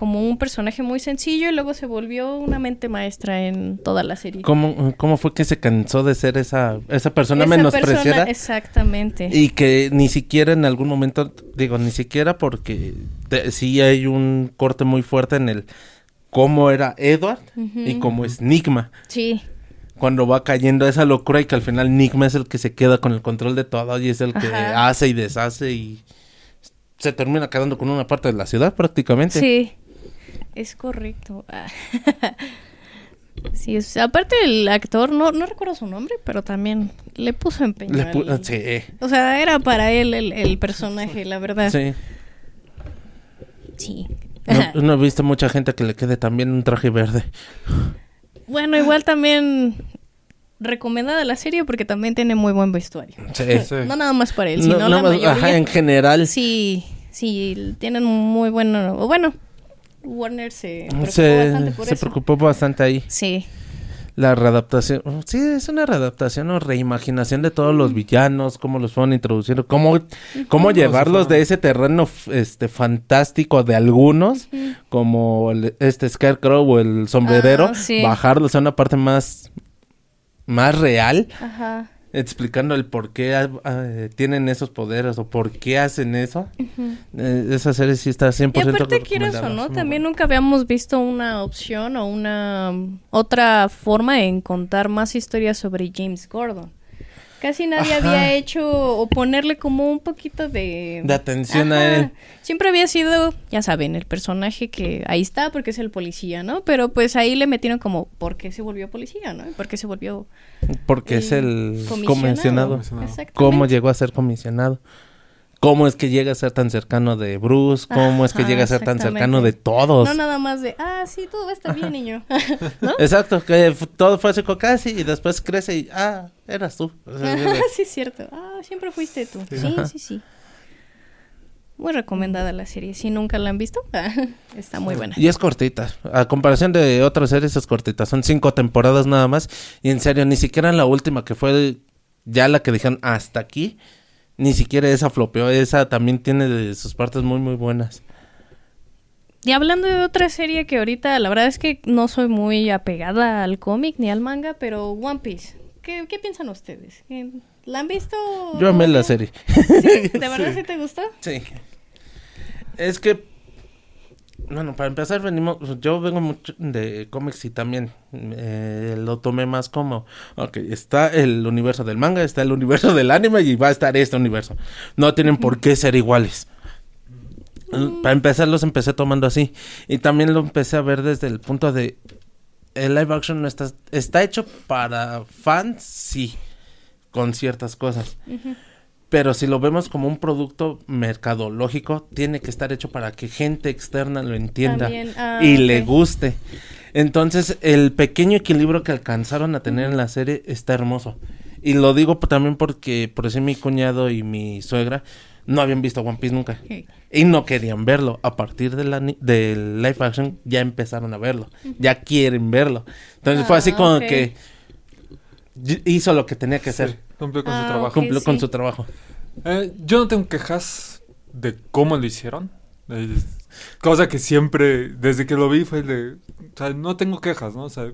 como un personaje muy sencillo y luego se volvió una mente maestra en toda la serie. ¿Cómo, ¿Cómo fue que se cansó de ser esa, esa persona Esa menospreciada? persona- exactamente. Y que ni siquiera en algún momento, digo, ni siquiera porque te- sí hay un corte muy fuerte en el cómo era Edward y cómo es Nigma. Sí, Cuando va cayendo esa locura y que al final Nigma es el que se queda con el control de todo y es el que Ajá. hace y deshace y se termina quedando con una parte de la ciudad prácticamente. sí. Es correcto. *laughs* Sí, es- aparte el actor, no, no recuerdo su nombre, pero también le puso empeño. Le pu- al- sí, O sea, era para él el, el personaje, la verdad. Sí. sí. No, *laughs* no he visto mucha gente que le quede también un traje verde. Bueno, igual también recomendada la serie porque también tiene muy buen vestuario. Sí. Sí. *laughs* No nada más para él, No- sino nada la más- mayoría. ajá, en general. Sí, sí, tienen muy bueno... Bueno, Warner se preocupó se, bastante por se eso. preocupó bastante ahí. Sí, La readaptación. oh, Sí, es una readaptación o reimaginación de todos los villanos, cómo los fueron introduciendo, cómo, cómo llevarlos de ese terreno este fantástico de algunos, como el- este Scarecrow o el sombrerero, Ah, sí. bajarlos a una parte más, más real, ajá. Explicando el por qué ah, ah, tienen esos poderes o por qué hacen eso. Eh, esa serie sí está 100% Y aparte, quieras o no, también nunca habíamos visto una opción o una um, otra forma en contar más historias sobre James Gordon. Casi nadie Ajá. había hecho o ponerle como un poquito de... De atención a él. Siempre había sido, ya saben, el personaje que ahí está porque es el policía, ¿no? Pero pues ahí le metieron como, ¿por qué se volvió policía, no? ¿Por qué se volvió Porque es el comisionado? comisionado. Cómo llegó a ser comisionado. Cómo es que llega a ser tan cercano de Bruce, cómo es que llega a ser tan cercano de todos. No nada más de, ah, sí, todo va a estar bien, niño. *laughs* ¿No? Exacto, que todo fue así casi y después crece y, ah, eras tú. *laughs* Sí, es cierto. Ah, siempre fuiste tú. Sí, sí, sí. Muy recomendada la serie. Si nunca la han visto, *laughs* está muy buena. y es cortita. A comparación de otras series es cortita. Son cinco temporadas nada más. Y en serio, ni siquiera en la última que fue ya la que dijeron hasta aquí. Ni siquiera esa flopeó. Esa también tiene de sus partes muy, muy buenas. Y hablando de otra serie que ahorita, la verdad es que no soy muy apegada al cómic ni al manga, pero One Piece. ¿Qué, qué piensan ustedes? ¿Que- ¿La han visto? Yo amé la serie. *laughs* ¿Sí? ¿De *laughs* verdad sí te gustó? Sí. Es que, bueno, para empezar, venimos, yo vengo mucho de cómics y también eh, lo tomé más como, ok, está el universo del manga, está el universo del anime y va a estar este universo. No tienen por qué ser iguales. Para empezar, los empecé tomando así. Y también lo empecé a ver desde el punto de, el live action no está, está hecho para fans, sí, con ciertas cosas. Pero si lo vemos como un producto mercadológico, tiene que estar hecho para que gente externa lo entienda También, ah, y le guste. Entonces, el pequeño equilibrio que alcanzaron a tener en la serie está hermoso. Y lo digo también porque, por eso mi cuñado y mi suegra no habían visto One Piece nunca. Y no querían verlo. A partir de la del live action ya empezaron a verlo. Ya quieren verlo. Entonces fue así Ah, como que hizo lo que tenía que hacer. Sí, cumplió con Ah, su trabajo. ok. Cumplió con sí. su trabajo. Eh, yo no tengo quejas de cómo lo hicieron. Eh, cosa que siempre, desde que lo vi, fue el de. O sea, no tengo quejas, ¿no? O sea,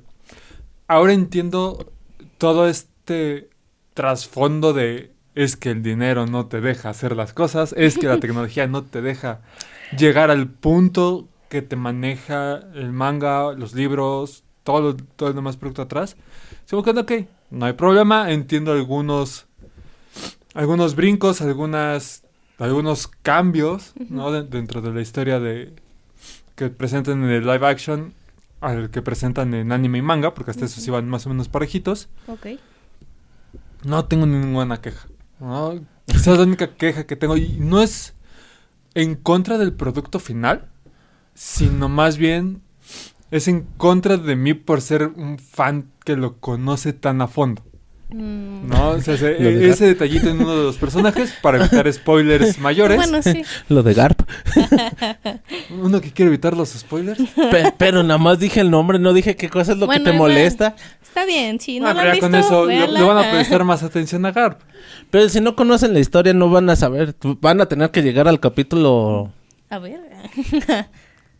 ahora entiendo todo este trasfondo de. Es que el dinero no te deja hacer las cosas, es que la *laughs* tecnología no te deja llegar al punto que te maneja el manga, los libros, todo, lo- todo el demás producto atrás. Se me queda, ok, no hay problema, entiendo algunos algunos brincos, algunas algunos cambios, ¿no? De- dentro de la historia de que presentan en el live action al que presentan en anime y manga, porque hasta esos iban más o menos parejitos. Ok. No tengo ninguna queja. ¿no? Quizás la única queja que tengo y no es en contra del producto final, sino más bien es en contra de mí por ser un fan que lo conoce tan a fondo. Mm, ¿no? O sea, ese *laughs* detallito en uno de los personajes para evitar spoilers *laughs* mayores. Bueno, sí. *laughs* Lo de Garp. Uno que quiere evitar los spoilers. Pe- pero nada más dije el nombre, no dije qué cosa es lo Bueno, que te molesta. Está bien, sí. No Ah, lo pero han ya con eso le, le van a prestar más atención a Garp. Pero si no conocen la historia no van a saber. Van a tener que llegar al capítulo A ver.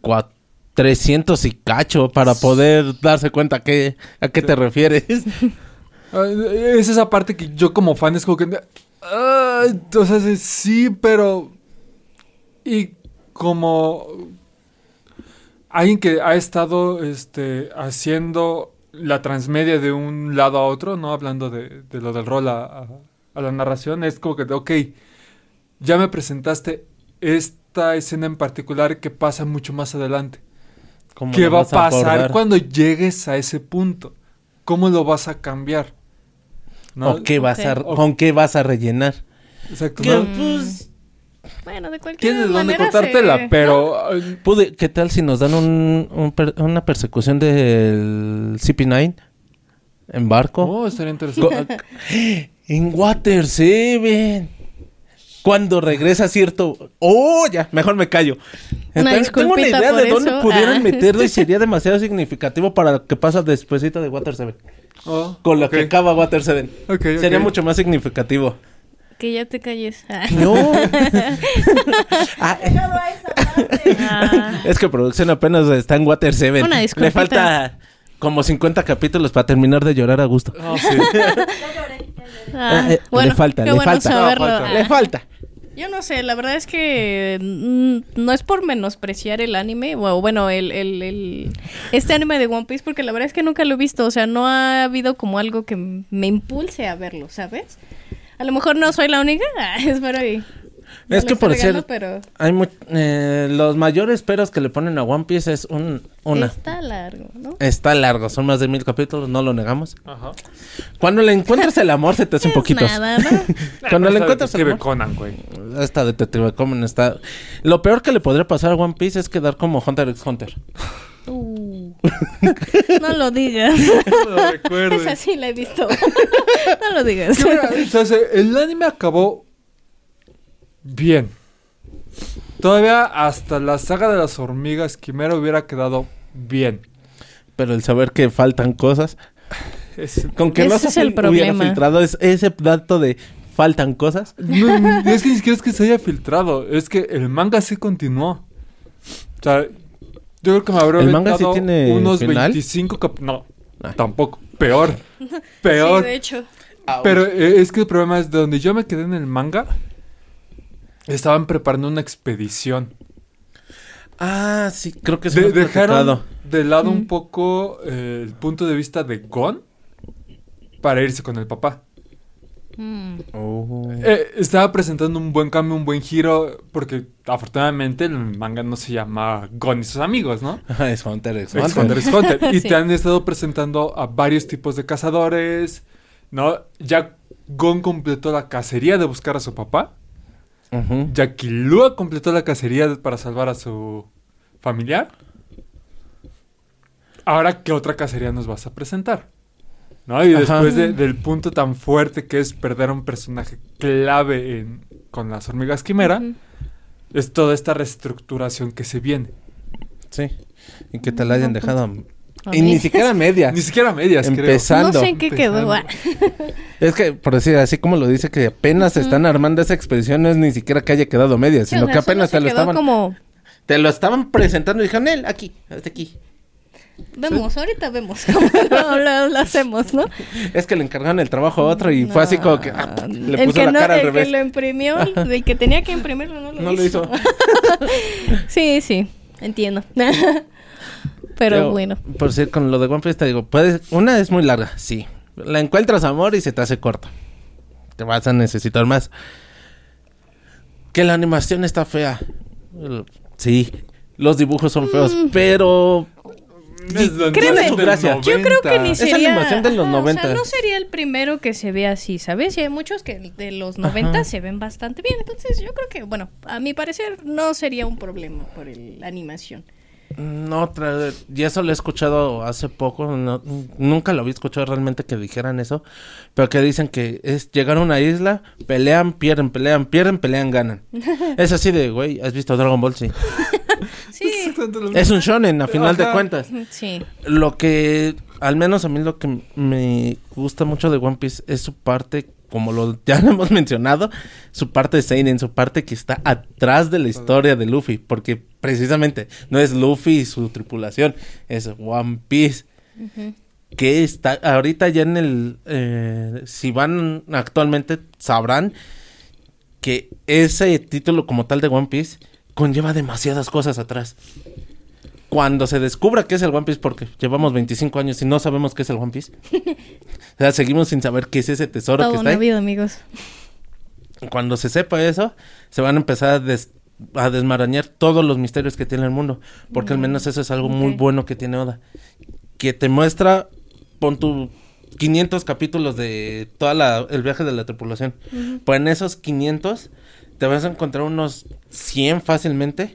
cua- 300 y cacho para poder darse cuenta que, a qué te refieres. *laughs* Ah, Es esa parte que yo como fan es como que... ah, sea, sí, sí, pero... Y como... Alguien que ha estado este, haciendo la transmedia de un lado a otro, ¿no? Hablando de, de lo del rol a, a- a la narración, es como que, ok, ya me presentaste esta escena en particular que pasa mucho más adelante. ¿Cómo ¿Qué lo va a pasar cuando llegues a ese punto? ¿Cómo lo vas a cambiar? ¿No? ¿O qué vas a, Ok. ¿Con qué vas a rellenar? Exacto. ¿no? pues, Bueno, de cualquier Tienes manera cortártela, se- pero... pude- ¿Qué tal si nos dan un, un per- una persecución del CP9 en barco? Oh, estaría interesante. En Water Seven. Cuando regresa cierto... Oh, ya, mejor me callo. Una Entonces, tengo una idea de dónde eso. pudieran Ah. meterlo y sería *laughs* demasiado significativo para lo que pasa despuesito de Water Seven. Oh, Con lo ok. que acaba Water Seven. Ok, ok. Sería mucho más significativo. Que ya te calles. Ah. *laughs* No. *laughs* Ah, eh, es que producción apenas está en Water Seven. Una Le falta como 50 capítulos para terminar de llorar a gusto. No, sí. Ah, Eh, bueno, le falta, le bueno falta. saberlo. No, falta. Ah. Le falta. Yo no sé, la verdad es que mm, no es por menospreciar el anime, o bueno, el, el, el- este anime de One Piece, porque la verdad es que nunca lo he visto, o sea, no ha habido como algo que me impulse a verlo, ¿sabes? A lo mejor no soy la única, *laughs* ah, espero y... no Es que por regando, ser- Pero Hay mu- eh, los mayores peros que le ponen a One Piece es un, una. está largo, ¿no? Está largo, son más de mil capítulos, no lo negamos. Ajá. Cuando le encuentras el amor se te hace un poquito. nada, ¿no? *laughs* Cuando le encuentras el amor. Conan, güey. Esta detective Conan está. Lo peor que le podría pasar a One Piece es quedar como Hunter x Hunter. Uh. no lo digas. *laughs* No recuerdo. Esa sí la he visto. *laughs* no lo digas. Mira, el anime acabó bien. Todavía hasta la saga de las hormigas quimera hubiera quedado bien. Pero el saber que faltan cosas. *laughs* Es- Con que no se es el hubiera problema. filtrado es- ese dato de faltan cosas. no, no, es que ni siquiera es que se haya filtrado, es que el manga sí continuó. O sea, yo creo que me habrá ¿El manga sí tiene unos final? 25 cap- No, Ay. tampoco. Peor. *laughs* Peor. Sí, de hecho. Pero eh, es que el problema es de donde yo me quedé en el manga. Estaban preparando una expedición. Ah, sí, creo que sí. De- dejaron platicado. de lado un Mm. poco eh, el punto de vista de Gon para irse con el papá. Mm. Oh. Eh, estaba presentando un buen cambio, un buen giro, porque afortunadamente el manga no se llama Gon y sus amigos, ¿no? *laughs* Es Hunter Ex Hunter. Hunter x Hunter. *laughs* Y Sí. te han estado presentando a varios tipos de cazadores, ¿no? Ya Gon completó la cacería de buscar a su papá. Ujú. Ya Killua completó la cacería para salvar a su familiar. Ahora, ¿qué otra cacería nos vas a presentar? ¿No? Y Ajá. después de- del punto tan fuerte que es perder a un personaje clave en- con las hormigas quimera, es toda esta reestructuración que se viene. Sí. Y que te la hayan dejado. a- Y ni siquiera media. Ni siquiera medias, creo. Empezando. No sé en qué quedó. ah. *laughs* Es que, por decir así como lo dice, que apenas se están armando esa expedición, no es ni siquiera que haya quedado media, Sí, sino o sea, que apenas te lo estaban, como te lo estaban presentando y dijeron, él, aquí, hasta aquí. Vemos, ahorita vemos *laughs* cómo lo, lo- lo hacemos, ¿no? Es que le encargaron el trabajo a otro y fue así como que ah, le el puso que la no, cara al el revés. que lo imprimió, *laughs* el que tenía que imprimirlo no lo No lo hizo. hizo. *laughs* sí, sí, entiendo. Pero bueno. Por decir, con lo de One Piece te digo, puedes, una es muy larga, sí. La encuentras amor y se te hace corto. Te vas a necesitar más. Que la animación está fea. El- Sí, los dibujos son feos, Mm. pero Créeme, su gracia. Yo creo que ni Es sería... animación de los Ajá, O 90. sea, no sería el primero que se ve así, ¿sabes? Y hay muchos que de los 90 se ven bastante bien. Entonces yo creo que, bueno, a mi parecer no sería un problema por el- la animación. No, otra, y eso lo he escuchado hace poco, no- nunca lo había escuchado realmente que dijeran eso, pero que dicen que es llegar a una isla, pelean, pierden, pelean, pierden, pelean, ganan. *laughs* Es así de, güey, ¿has visto Dragon Ball? Sí. *laughs* *laughs* Sí, Es un shonen, a final de cuentas. sí. Lo que, al menos a mí lo que me gusta mucho de One Piece es su parte, como lo *laughs* ya lo hemos mencionado, su parte de Seinen, su parte que está atrás de la historia de Luffy, porque precisamente no es Luffy y su tripulación, es One Piece. Que está ahorita ya en el, eh, si van actualmente sabrán que ese título como tal de One Piece conlleva demasiadas cosas atrás cuando se descubra qué es el One Piece, porque llevamos 25 años y no sabemos qué es el One Piece. *laughs* o sea, seguimos sin saber qué es ese tesoro Todo que está ahí. vida, amigos. Cuando se sepa eso, se van a empezar a, des- a desmarañar todos los misterios que tiene el mundo. Porque al menos eso es algo muy bueno que tiene Oda. Que te muestra, pon tu 500 capítulos de todo el viaje de la tripulación. Pues en esos 500 te vas a encontrar unos 100 fácilmente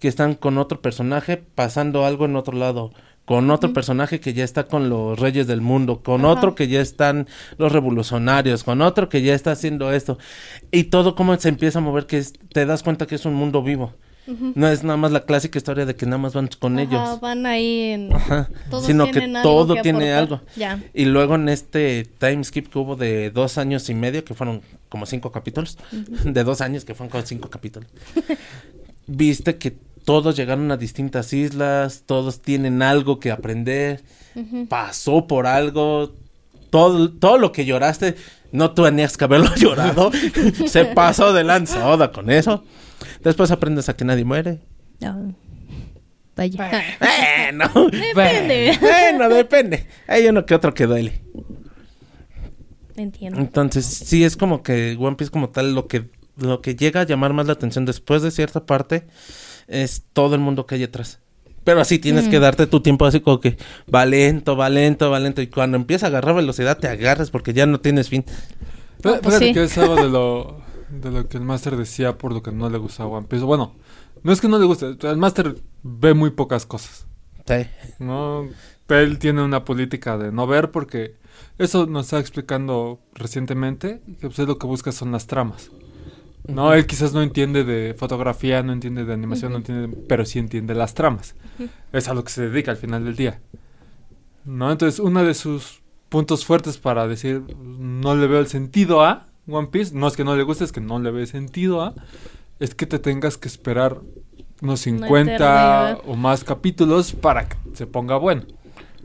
que están con otro personaje pasando algo en otro lado. Con otro personaje que ya está con los reyes del mundo, con Ajá. otro que ya están los revolucionarios, con otro que ya está haciendo esto. Y todo como se empieza a mover, que es- te das cuenta que es un mundo vivo. No es nada más la clásica historia de que nada más van con Ajá, ellos. van ahí en... Ajá. Todos Sino que algo todo que tiene algo. Ya. Y luego en este time skip que hubo de dos años y medio, que fueron como cinco capítulos, de dos años que fueron como cinco capítulos, *laughs* viste que todos llegaron a distintas islas, todos tienen algo que aprender, pasó por algo, todo, todo lo que lloraste, no tenías que haberlo *laughs* llorado, *laughs* se pasó de lanza con eso. Después aprendes a que nadie muere. No. Vaya. Bueno, *laughs* Depende. bueno, depende. Hay uno que otro que duele. Entiendo. Entonces, sí es como que One Piece como tal, lo que, lo que llega a llamar más la atención después de cierta parte es todo el mundo que hay atrás. Pero así tienes Mm. que darte tu tiempo así como que va lento, va lento, va lento. Y cuando empieza a agarrar velocidad te agarras porque ya no tienes fin. Fí- pues sí. que es algo de lo, *laughs* de lo que el máster decía por lo que no le gustaba One Piece. Bueno, no es que no le guste, el máster ve muy pocas cosas. Sí. No, él tiene una política de no ver porque eso nos está explicando recientemente que pues, lo que busca son las tramas. No, él quizás no entiende de fotografía, no entiende de animación, no entiende, pero sí entiende las tramas. Es a lo que se dedica al final del día. ¿No? Entonces, uno de sus puntos fuertes para decir no le veo el sentido a One Piece, no es que no le guste, es que no le ve sentido a, es que te tengas que esperar unos Una 50 eternidad. o más capítulos para que se ponga bueno.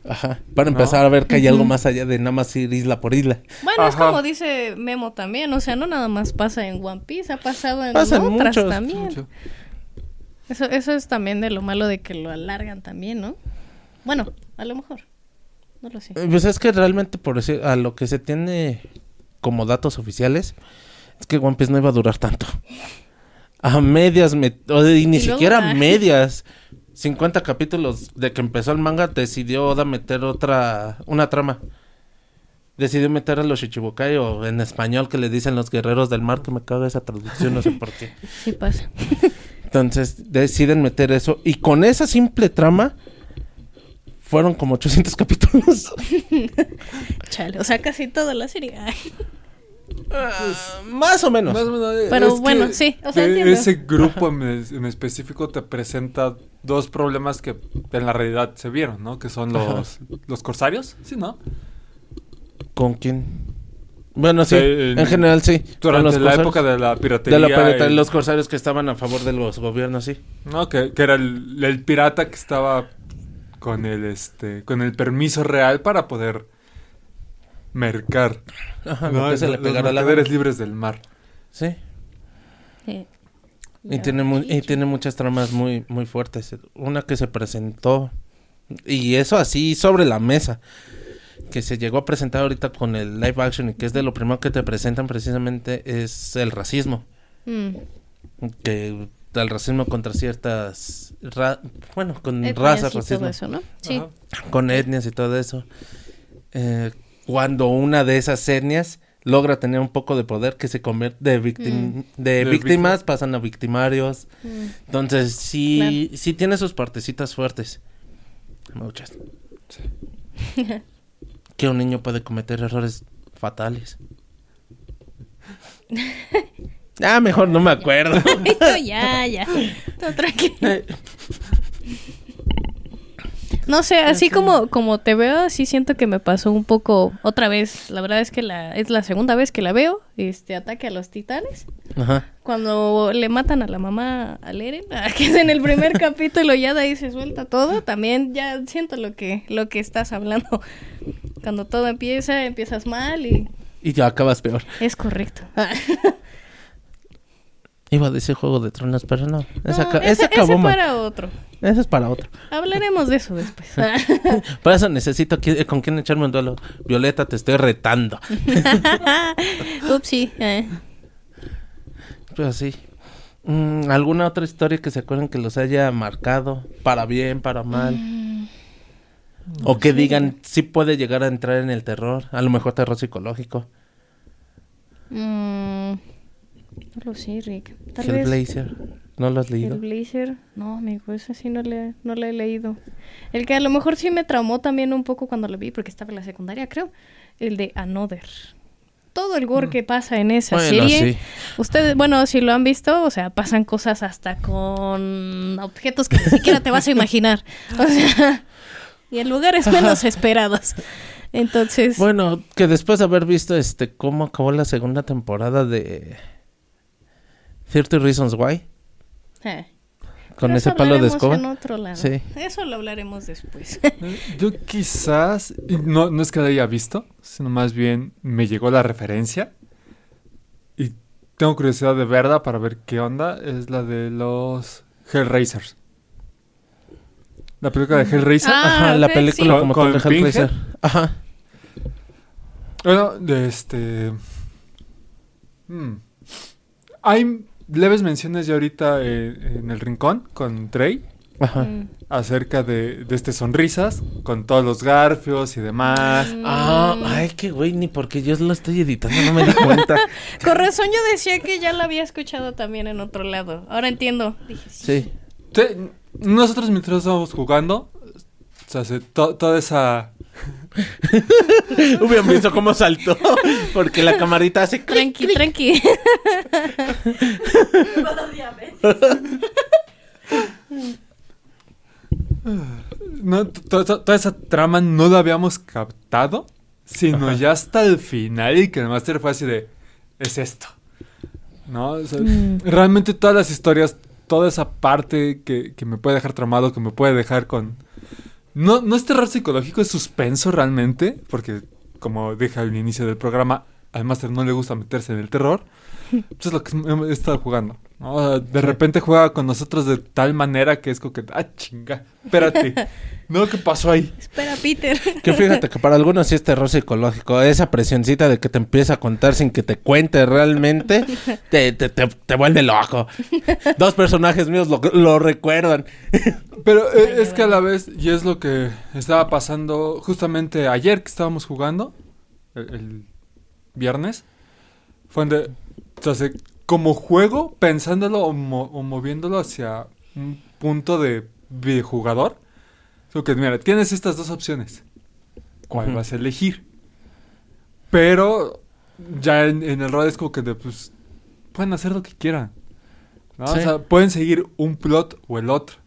Ajá. Para ¿No? empezar a ver que hay algo más allá de nada más ir isla por isla. Bueno, es como dice Memo también, o sea, no nada más pasa en One Piece, ha pasado en Pasa en otras muchos, también. Mucho. Eso, eso es también de lo malo de que lo alargan también, ¿no? Bueno, a lo mejor. No lo sé. Eh, Pues es que realmente por decir, a lo que se tiene como datos oficiales, es que One Piece no iba a durar tanto. A medias, me- o de- y ni Y siquiera ah. *laughs* medias. 50 capítulos de que empezó el manga, decidió Oda meter otra, una trama. Decidió meter a los Shichibukai o en español que le dicen los guerreros del mar, que me caga esa traducción, no sé por qué. Sí pasa. Entonces deciden meter eso. Y con esa simple trama, fueron como 800 *laughs* capítulos. *laughs* Chale, o sea, casi toda la serie. Ay. Ah, más o menos. Más o menos, Pero bueno, sí, o sea, ese grupo en, es- en específico te presenta dos problemas que en la realidad se vieron, ¿no? Que son los, los corsarios, ¿sí, no? ¿Con quién? Bueno, sí, Sí, en- en general sí. Durante los la corsarios. época de la piratería. de la pirata- el- los corsarios que estaban a favor de los gobiernos, sí. No, que, que era el, el pirata que estaba con el este con el permiso real para poder mercar. Ajá, ¿no? se le Los la mercaderes libres del mar. Sí. Sí. Y Ya, tiene, mu- y tiene muchas tramas muy, muy fuertes. Una que se presentó, y eso así sobre la mesa, que se llegó a presentar ahorita con el live action y que es de lo primero que te presentan precisamente es el racismo. Mm. Que el racismo contra ciertas, ra- bueno, con Etnias razas, y todo racismo. eso, ¿no? Sí. Con etnias y todo eso. Eh, cuando una de esas etnias logra tener un poco de poder que se convierte de, victim- de De víctimas, pasan a victimarios. Mm. Entonces, sí, sí tiene sus partecitas fuertes. Muchas. *laughs* que un niño puede cometer errores fatales. *laughs* ah, mejor no me acuerdo. *laughs* Ya, ya. No, tranquilo. No sé, así como, como te veo, sí siento que me pasó un poco otra vez. La verdad es que la, es la segunda vez que la veo, este ataque a los titanes. Ajá. Cuando le matan a la mamá a Eren, *laughs* que es en el primer *laughs* capítulo, ya de ahí se suelta todo. También ya siento lo que, lo que estás hablando. Cuando todo empieza, empiezas mal y Y ya acabas peor. es correcto. Iba a decir Juego de Tronos, pero no. Aca- ese- ese acabó ese para otro. Ese es para otro. Hablaremos de eso después. *laughs* Para eso necesito qui- con quién echarme un duelo. Violeta, te estoy retando. *laughs* Upsi. eh. Pero sí. Mm, ¿Alguna otra historia que se acuerden que los haya marcado? Para bien, para mal. Mm, o que digan, sí puede llegar a entrar en el terror. A lo mejor terror psicológico. Mm, no lo sé, Rick. Tal vez Hellblazer. ¿No lo has leído? el Blazer. No, amigo, ese sí no le, no le he leído. El que a lo mejor sí me traumó también un poco cuando lo vi, porque estaba en la secundaria, creo. El de Another. Todo el gore que pasa en esa Bueno, serie. sí. Ustedes, bueno, si lo han visto, o sea, pasan cosas hasta con objetos que ni siquiera te vas a imaginar. O sea, y en lugares menos esperados. Entonces, Bueno, que después de haber visto este cómo acabó la segunda temporada de 30 Reasons Why, eh. con Pero ese eso palo de escoba. en otro lado. Sí. Eso lo hablaremos después. *laughs* Yo quizás, no, no es que la haya visto, sino más bien me llegó la referencia y tengo curiosidad de verla para ver qué onda. Es la de los Hellraisers. La película de Hellraiser. Ah, Ajá, la película sí. como ¿Con- tal de con Hellraiser. Ajá. Bueno, de este... hmm. Hay leves menciones ya ahorita eh, en el rincón con Trey Ajá. Mm. acerca de, de este sonrisas con todos los garfios y demás. Ah, Mm. ay, qué güey, ni porque yo lo estoy editando, no me di cuenta. *laughs* Con razón yo decía que ya la había escuchado también en otro lado. Ahora entiendo. Dije, sí. Nosotros mientras estábamos jugando, o sea, se- to- toda esa... *laughs* Hubieran visto cómo saltó. Porque la camarita hace. Tranqui, clic. tranqui. *laughs* No, to- to- toda esa trama no la habíamos captado, sino ya hasta el final y que el máster fue así de, es esto. ¿No? O sea, Mm. Realmente todas las historias, toda esa parte que, que me puede dejar tramado, que me puede dejar con... No, no es terror psicológico, es suspenso realmente, porque como dije al inicio del programa, al máster no le gusta meterse en el terror. Eso es lo que he estado jugando. De repente juega con nosotros de tal manera que es como que, ah, chinga, espérate. *laughs* No, ¿qué pasó ahí? Espera, Peter. Que fíjate que para algunos sí es terror psicológico. Esa presioncita de que te empieza a contar sin que te cuente realmente, *laughs* te, te, te, te vuelve loco. Dos personajes míos lo, lo recuerdan. Pero eh, es que a la vez, y es lo que estaba pasando justamente ayer que estábamos jugando, el, el viernes, fue donde, o sea, se- como juego, pensándolo o, mo- o moviéndolo hacia un punto de videojugador, so que mira, tienes estas dos opciones. ¿Cuál vas a elegir? Pero ya en, en el rol es como que de, pues, pueden hacer lo que quieran. ¿no? Sí. O sea, pueden seguir un plot o el otro.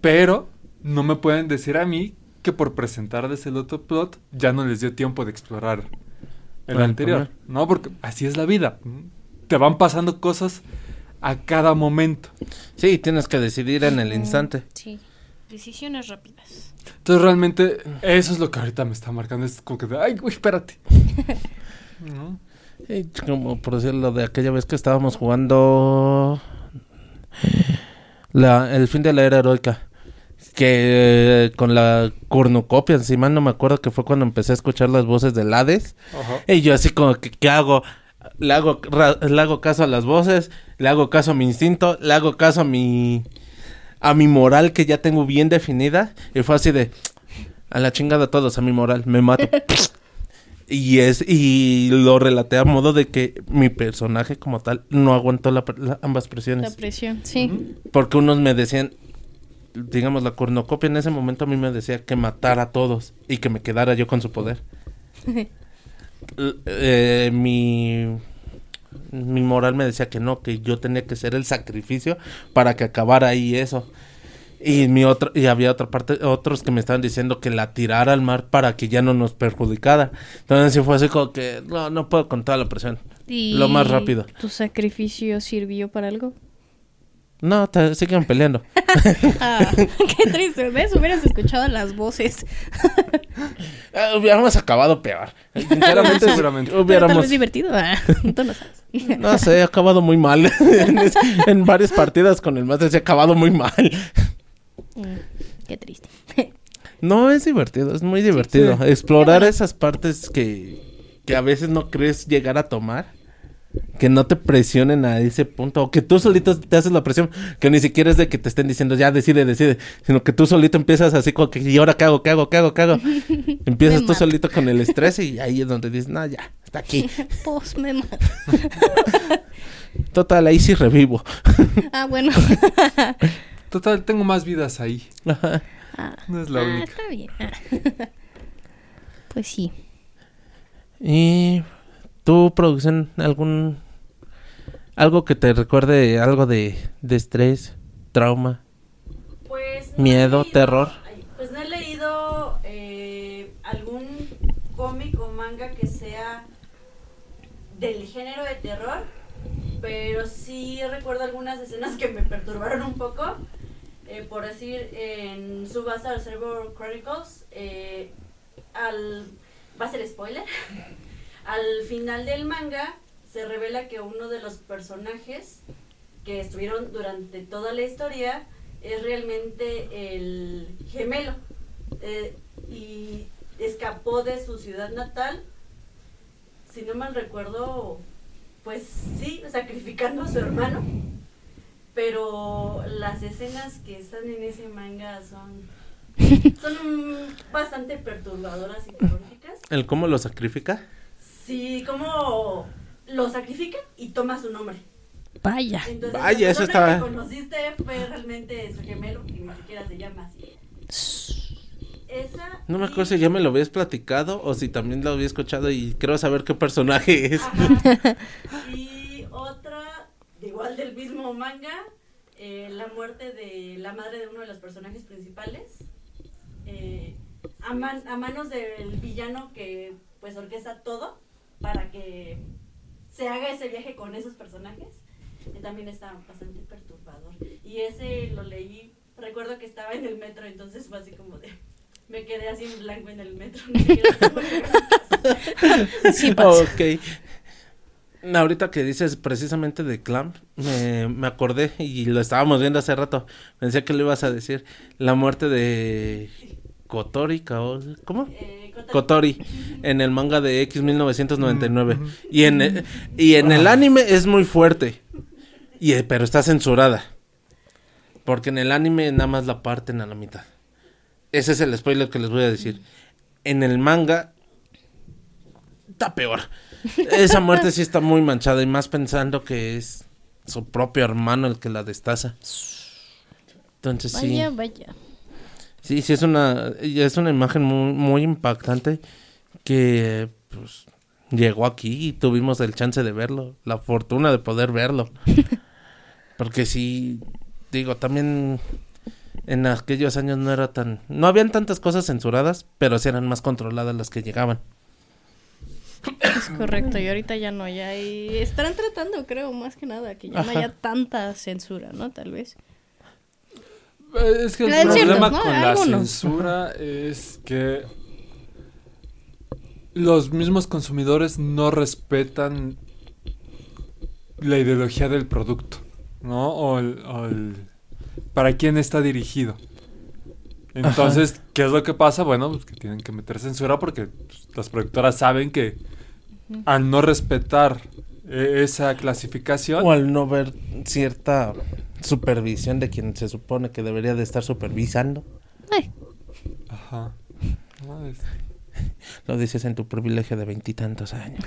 Pero no me pueden decir a mí que por presentarles el otro plot ya no les dio tiempo de explorar el El anterior. ¿No? Porque así es la vida. Te van pasando cosas a cada momento. Sí, tienes que decidir en el instante. Sí. Decisiones rápidas. Entonces realmente eso es lo que ahorita me está marcando. Es como que, de, ay, güey, espérate. *laughs* ¿No? Sí, como por decirlo de aquella vez que estábamos jugando la, el fin de la era heroica. Que eh, con la cornucopia encima, no me acuerdo que fue cuando empecé a escuchar las voces del Hades. Ajá. Y yo así como que, ¿qué hago? Le hago, ra- le hago caso a las voces, le hago caso a mi instinto, le hago caso a mi a mi moral que ya tengo bien definida. Y fue así de a la chingada todos, a mi moral, me mato. *laughs* Y es y lo relaté a modo de que mi personaje como tal no aguantó la la- ambas La presiones. presión, sí. Porque unos me decían, digamos, la cornucopia en ese momento a mí me decía que matara a todos y que me quedara yo con su poder. *laughs* Eh, mi, mi moral me decía que no, que yo tenía que ser el sacrificio para que acabara ahí eso. Y mi otra, y había otra parte, otros que me estaban diciendo que la tirara al mar para que ya no nos perjudicara. Entonces sí fue así como que no, no puedo con toda la presión. Y Lo más rápido. ¿Tu sacrificio sirvió para algo? No, te siguen peleando. *laughs* Ah, qué triste. ¿Ves? Hubieras escuchado las voces. Eh, hubiéramos acabado peor. Sinceramente, Seguramente. Pero hubiéramos, vez divertido. *laughs* Tú no sabes. no sé, he acabado muy mal. *laughs* en, es- en varias partidas con el máster he acabado muy mal. Mm, qué triste. No, es divertido, es muy divertido. Sí. Explorar esas partes que, que a veces no crees llegar a tomar. Que no te presionen a ese punto. O que tú solito te haces la presión. Que ni siquiera es de que te estén diciendo ya decide, decide. Sino que tú solito empiezas así como que ¿y ahora qué hago? ¿Qué hago? ¿Qué hago? ¿Qué hago? *laughs* Empiezas Me tú mato. solito con el estrés y ahí es donde dices, no, ya, está aquí. *laughs* Pues me mato. *laughs* Total, ahí sí revivo. Ah, bueno. Total, tengo más vidas ahí. Ajá. Ah, No es la ah, única. está bien. Pues sí. Y tu producción, algún algo que te recuerde algo de, de estrés, trauma. Pues no Miedo, leído- terror. Pues no he leído eh, algún cómic o manga que sea del género de terror, pero sí recuerdo algunas escenas que me perturbaron un poco. Eh, por decir, en Subasa Server Chronicles, eh, al, va a ser spoiler, al final del manga se revela que uno de los personajes que estuvieron durante toda la historia es realmente el gemelo eh, y escapó de su ciudad natal, si no mal recuerdo, pues sí, sacrificando a su hermano, pero las escenas que están en ese manga son, son bastante perturbadoras y terroríficas. ¿El cómo lo sacrifica? Sí, como lo sacrifica y toma su nombre. Vaya. Entonces, Vaya, eso está- que conociste fue realmente su gemelo, que ni siquiera se llama así. Esa. No me y- acuerdo si ya me lo habías platicado o si también lo había escuchado y quiero saber qué personaje es. Ajá. Y otra, igual del mismo manga, eh, la muerte de la madre de uno de los personajes principales. eh, a, man- a manos del villano que pues orquesta todo para que se haga ese viaje con esos personajes. que también está bastante perturbador. Y ese lo leí, recuerdo que estaba en el metro, entonces fue así como de... Me quedé así en blanco en el metro. *laughs* Sí pasa. Ok. Ahorita que dices precisamente de Clamp, me, me acordé y lo estábamos viendo hace rato. Pensé que le ibas a decir la muerte de Kotori, ¿cómo? Eh, Kotori en el manga de X 1999 Mm, ujú. y en el, y en el anime es muy fuerte. Y eh, pero está censurada. Porque en el anime nada más la parten a la mitad. Ese es el spoiler que les voy a decir. En el manga está peor. Esa muerte sí está muy manchada y más pensando que es su propio hermano el que la destaza. Entonces sí. Vaya, vaya. Sí, sí, es una, es una imagen muy, muy impactante que pues, llegó aquí y tuvimos el chance de verlo, la fortuna de poder verlo. *laughs* Porque sí, digo, también en aquellos años no era tan, no habían tantas cosas censuradas, pero sí eran más controladas las que llegaban. Es correcto. Y ahorita ya no, ya hay... Estarán tratando, creo, más que nada, que ya no haya tanta censura, ¿no? Tal vez. Eh, Es que el ciertos, problema ¿no? con la censura es que los mismos consumidores no respetan la ideología del producto, ¿no? O, el- o el- para quién está dirigido. Entonces, ¿qué es lo que pasa? Bueno, pues que tienen que meter censura porque pues, las productoras saben que al no respetar eh, esa clasificación, O al no ver cierta supervisión de quien se supone que debería de estar supervisando. Ay, Ajá. *laughs* Lo dices en tu privilegio de veintitantos años.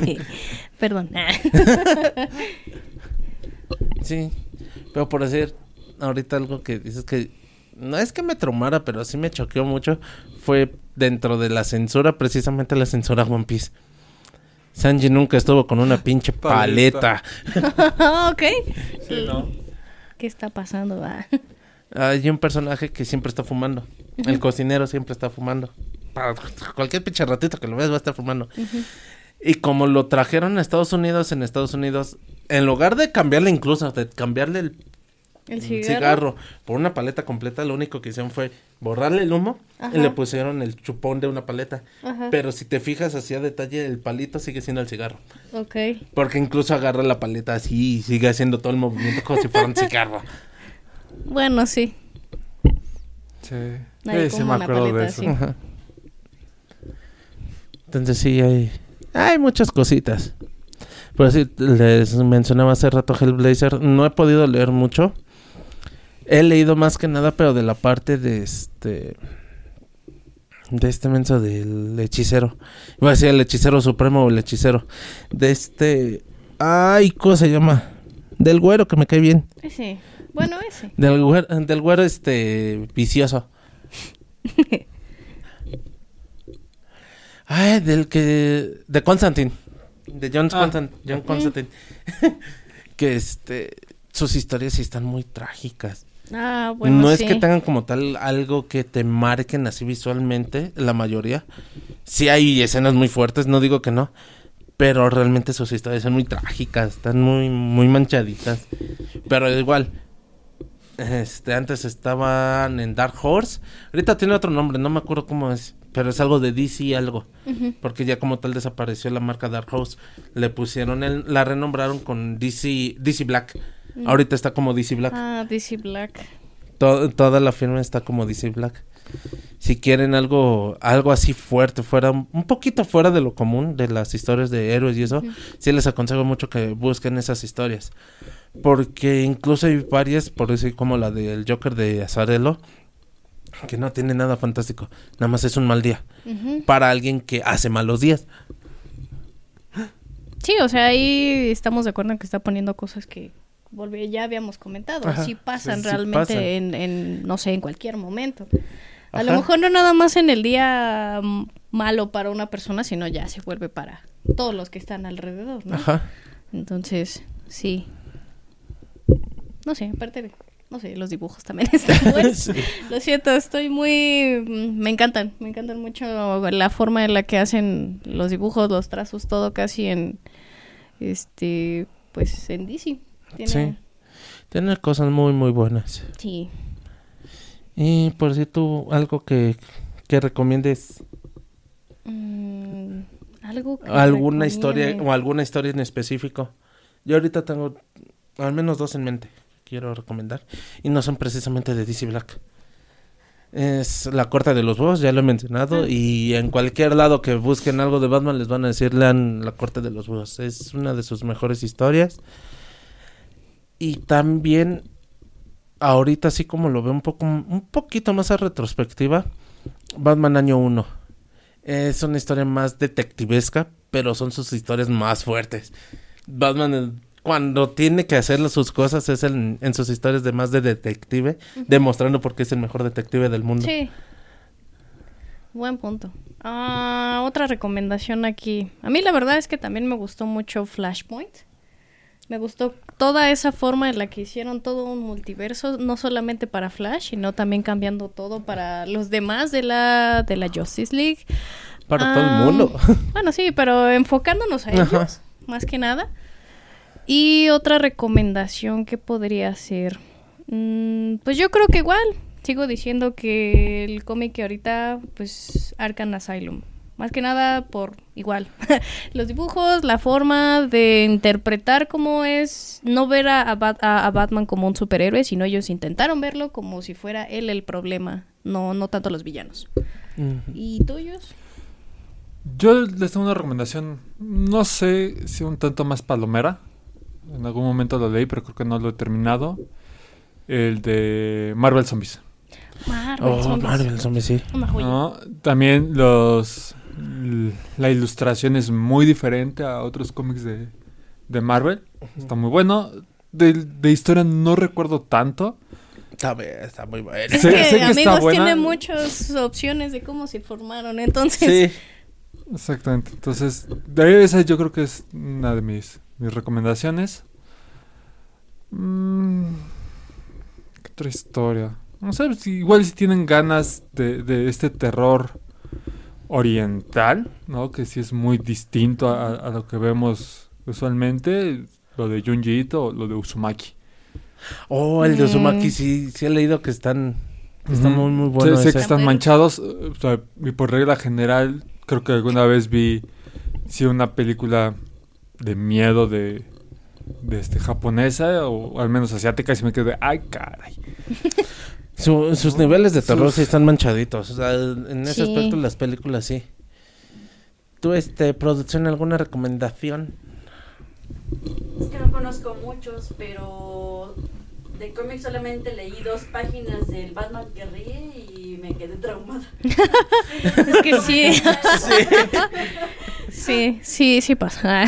*laughs* Perdón. *laughs* Sí, pero por decir, ahorita algo que dices que no es que me traumara, pero sí me choqueó mucho, fue dentro de la censura, precisamente la censura One Piece. Sanji nunca estuvo con una pinche paleta. Paleta. ok. Sí, ¿no? ¿Qué está pasando? Ah. Hay un personaje que siempre está fumando. El cocinero siempre está fumando. Para cualquier pinche ratito que lo veas va a estar fumando. Y como lo trajeron a Estados Unidos, en Estados Unidos, en lugar de cambiarle incluso, de cambiarle el ¿El cigarro? cigarro por una paleta completa, lo único que hicieron fue borrarle el humo Ajá. y le pusieron el chupón de una paleta. Ajá. Pero si te fijas así a detalle, el palito sigue siendo el cigarro. Ok. Porque incluso agarra la paleta así y sigue haciendo todo el movimiento como si fuera un *laughs* cigarro. Bueno, sí. Sí, Nadie Sí, sí me acuerdo de paleta eso. Ajá. Entonces sí, hay, hay muchas cositas. Por así les mencionaba hace rato Hellblazer, no he podido leer mucho. He leído más que nada, pero de la parte de este... De este menso del hechicero. Iba a decir el hechicero supremo o el hechicero. De este... Ay, ¿cómo se llama? Del güero que me cae bien. Ese. Bueno, ese. Del güero, del güero este vicioso. *laughs* Ay, del que de Constantine, de John, Ah, John Constantine. *laughs* que este sus historias sí están muy trágicas. Ah, bueno, no sí. es que tengan como tal algo que te marquen así visualmente, la mayoría. Sí hay escenas muy fuertes, no digo que no, pero realmente sus historias son muy trágicas, están muy muy manchaditas. Pero igual este antes estaban en Dark Horse, ahorita tiene otro nombre, no me acuerdo cómo es, pero es algo de DC algo, porque ya como tal desapareció la marca Dark Horse, le pusieron el, la renombraron con DC DC Black. Ahorita está como DC Black. Ah, DC Black. To- toda la firma está como DC Black. Si quieren algo algo así fuerte, fuera un poquito fuera de lo común de las historias de héroes y eso, sí les aconsejo mucho que busquen esas historias. Porque incluso hay varias, por decir como la del Joker de Azarelo, que no tiene nada fantástico, nada más es un mal día para alguien que hace malos días. Sí, o sea, ahí estamos de acuerdo en que está poniendo cosas que ya habíamos comentado. Ajá, sí pasan sí, realmente pasan. En, en, no sé, en cualquier momento. A lo mejor no nada más en el día mm, malo para una persona, sino ya se vuelve para todos los que están alrededor, ¿no? Ajá. Entonces, sí. No sé, aparte de, no sé, los dibujos también *laughs* están buenos. Sí. Lo siento, estoy muy... mm, Me encantan, me encantan mucho la forma en la que hacen los dibujos, los trazos, todo casi en... Este... Pues en DC. Tiene, Sí. Tiene cosas muy muy buenas. sí. Y por si tú algo que, que recomiendes Mm, algo que alguna historia o alguna historia en específico. Yo ahorita tengo al menos dos en mente que quiero recomendar y no son precisamente de DC Black. Es La Corte de los Búhos, ya lo he mencionado, Ah. y en cualquier lado que busquen algo de Batman les van a decir lean La Corte de los Búhos. Es una de sus mejores historias. Y también ahorita así como lo veo un poco un poquito más a retrospectiva, Batman año 1. Es una historia más detectivesca, pero son sus historias más fuertes. Batman eh, cuando tiene que hacer sus cosas es en, en sus historias de más de detective, demostrando por qué es el mejor detective del mundo. Sí. Buen punto. Ah, otra recomendación aquí. A mí la verdad es que también me gustó mucho Flashpoint. Me gustó toda esa forma en la que hicieron todo un multiverso, no solamente para Flash, sino también cambiando todo para los demás de la, de la Justice League. Para todo el Ah, mundo. *laughs* Bueno, sí, pero enfocándonos a ellos, Ajá. más que nada. Y otra recomendación que podría ser, Mm, pues yo creo que igual, sigo diciendo que el cómic que ahorita, pues Arkham Asylum, más que nada por igual, *laughs* los dibujos, la forma de interpretar cómo es, no ver a, a Bat- a- a Batman como un superhéroe, sino ellos intentaron verlo como si fuera él el problema, no, no tanto los villanos. Ujú. ¿Y tuyos? Yo les tengo una recomendación, no sé si un tanto más palomera. En algún momento lo leí, pero creo que no lo he terminado. El de Marvel Zombies. Marvel, Oh, zombies. Marvel Zombies, sí. Una joya. ¿no? También los la ilustración es muy diferente a otros cómics de, de Marvel. Está muy bueno. De, de historia no recuerdo tanto. Está, bien, está muy bueno. Es sé- que, sé que está amigos buena. tiene muchas opciones de cómo se formaron, entonces... Sí. Exactamente. Entonces, de ahí esa yo creo que es una de mis, mis recomendaciones. Mm, ¿Qué otra historia? No sé, igual si tienen ganas de, de este terror oriental, ¿no? Que sí es muy distinto a, a lo que vemos usualmente, lo de Junji Ito o lo de Uzumaki. Oh, el de Mm. Uzumaki, sí, sí he leído que están, que están muy, muy buenos. Sé, sé que están manchados, o sea, y por regla general, creo que alguna vez vi sí, una película de miedo de, de este japonesa o al menos asiática y me quedé, ay caray. *laughs* Su- sus niveles de terror Sus- sí están manchaditos. O sea, en ese Sí. aspecto las películas sí. ¿Tú, este, producción, alguna recomendación? Es que no conozco muchos, pero de cómics solamente leí dos páginas del Batman que ríe y me quedé traumada. *laughs* Es que *laughs* sí. sí, sí, sí pasa.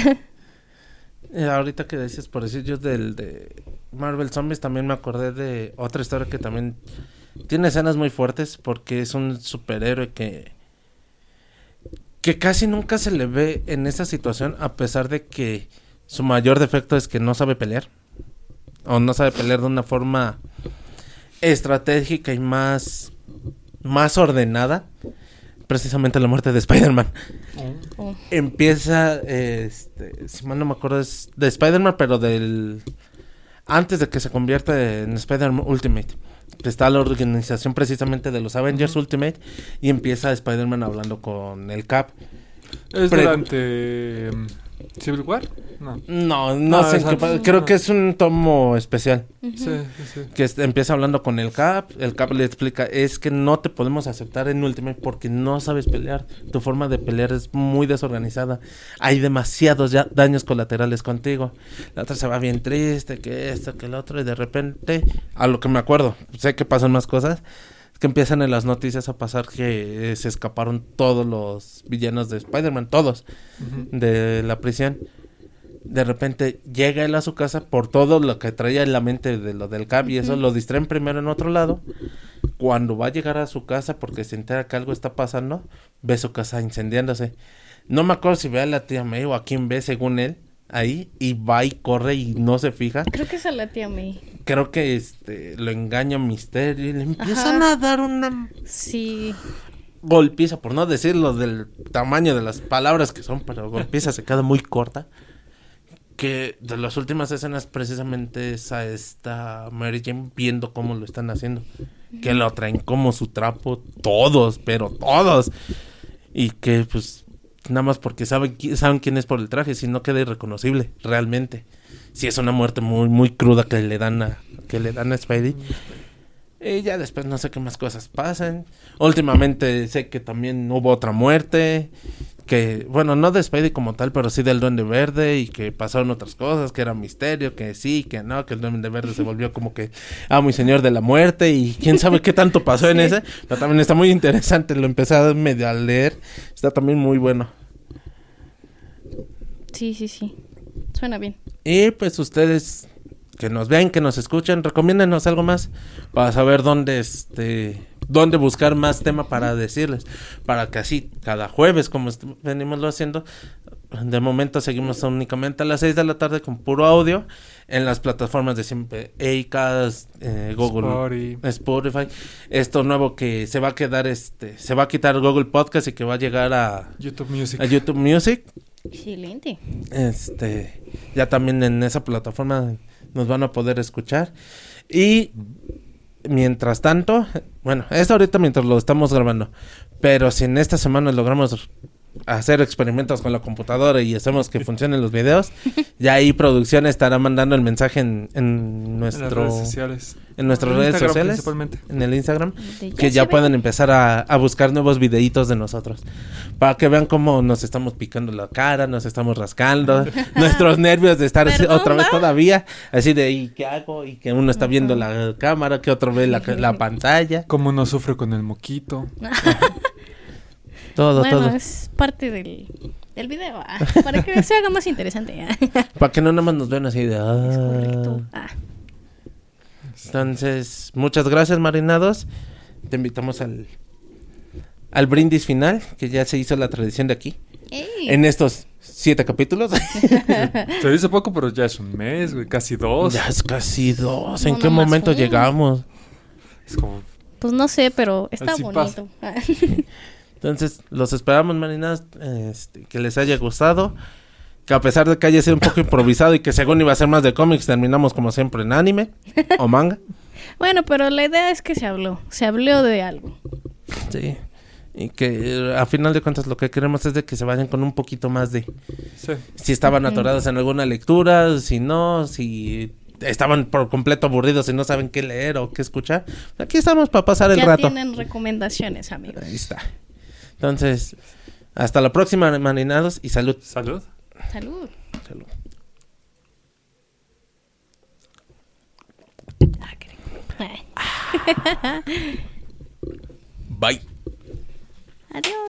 Eh, ahorita que dices, por decir yo del de Marvel Zombies, también me acordé de otra historia que también tiene escenas muy fuertes porque es un superhéroe que que casi nunca se le ve en esa situación a pesar de que su mayor defecto es que no sabe pelear o no sabe pelear de una forma estratégica y más más ordenada precisamente la muerte de Spider-Man Oh. empieza, este, si mal no me acuerdo, es de Spider-Man, pero del... Antes de que se convierta en Spider-Man Ultimate. que Está la organización precisamente de los Avengers Ultimate y empieza Spider-Man hablando con el Cap. ¿Es Pre- durante mm, Civil War? No. No, no, No, sé Creo que es un tomo especial. Ujú. Sí, sí, sí. Que empieza hablando con el Cap. El Cap le explica: Es que no te podemos aceptar en Ultimate porque no sabes pelear. Tu forma de pelear es muy desorganizada. Hay demasiados ya daños colaterales contigo. La otra se va bien triste, que esto, que el otro. Y de repente, a lo que me acuerdo, sé que pasan más cosas. Que empiezan en las noticias a pasar que eh, se escaparon todos los villanos de Spider-Man, todos de la prisión. De repente llega él a su casa por todo lo que traía en la mente de lo del CAP y eso lo distraen primero en otro lado. Cuando va a llegar a su casa porque se entera que algo está pasando, ve su casa incendiándose. No me acuerdo si ve a la tía May o a quién ve según él ahí y va y corre y no se fija. Creo que es a la tía May. Creo que este lo engaña Misterio y le empiezan Ajá. a dar una Sí. golpiza, por no decirlo del tamaño de las palabras que son, pero golpiza se queda muy corta. Que de las últimas escenas precisamente es a esta Mary Jane viendo cómo lo están haciendo. Que lo traen como su trapo todos, pero todos. Y que pues nada más porque saben, saben quién es por el traje, si no queda irreconocible, realmente. Si es una muerte muy, muy cruda que le dan a, que le dan a Spidey. Y ya después no sé qué más cosas pasan. Últimamente sé que también hubo otra muerte. Que, bueno, no de Spidey como tal, pero sí del Duende Verde. Y que pasaron otras cosas, que era misterio, que sí, que no, que el Duende Verde se volvió como que amo y señor de la muerte. Y quién sabe qué tanto pasó en *laughs* ese. Pero también está muy interesante. Lo empecé a medio a leer. Está también muy bueno. Sí, sí, sí. Suena bien. Y pues ustedes que nos vean, que nos escuchen, recomiéndenos algo más para saber dónde este dónde buscar más tema para decirles, para que así cada jueves como venimos lo haciendo, de momento seguimos únicamente a las 6 de la tarde con puro audio en las plataformas de siempre, Acast, eh, Google Spotify. Spotify, esto nuevo que se va a quedar este se va a quitar Google Podcast y que va a llegar a, YouTube Music. a YouTube Music Excelente. este, ya también en esa plataforma nos van a poder escuchar. Y mientras tanto, bueno, es ahorita mientras lo estamos grabando. Pero si en esta semana logramos hacer experimentos con la computadora y hacemos que funcionen los videos, ya ahí producción estará mandando el mensaje en, en En las nuestro redes sociales. en nuestras En redes Instagram, sociales, principalmente. en el Instagram, que ya pueden empezar a, a buscar nuevos videitos de nosotros. Para que vean cómo nos estamos picando la cara, nos estamos rascando, *laughs* nuestros nervios de estar así- otra vez todavía, así de ¿y qué hago? Y que uno está viendo la cámara, que otro ve la, la *laughs* pantalla, Cómo uno sufre con el moquito. *laughs* todo, bueno, todo. es parte del, del video, ah, para que se haga más interesante. ah. *laughs* Para que no nada más nos vean así de... Es "Ah". correcto. Ah, Entonces, muchas gracias, marinados. Te invitamos al, al brindis final, que ya se hizo la tradición de aquí. ey. En estos siete capítulos. *laughs* Se dice poco, pero ya es un mes, güey. Casi dos. ya es casi dos. ¿En No, qué momento llegamos? Es como... Pues no sé, pero está Así bonito. *laughs* Entonces, los esperamos, marinados. este, que les haya gustado. Que a pesar de que haya sido un poco improvisado y que según iba a ser más de cómics, terminamos como siempre en anime o manga. *laughs* Bueno, pero la idea es que se habló. Se habló de algo. Sí. Y que eh, a final de cuentas lo que queremos es de que se vayan con un poquito más de... Sí. si estaban atorados en alguna lectura, si no, si estaban por completo aburridos y no saben qué leer o qué escuchar. Aquí estamos para pasar el ya rato. tienen recomendaciones, amigos. Ahí está. Entonces, hasta la próxima, marinados, y salud. Salud. Salud. Salud. Ah. Ay. *laughs* Bye. Adiós.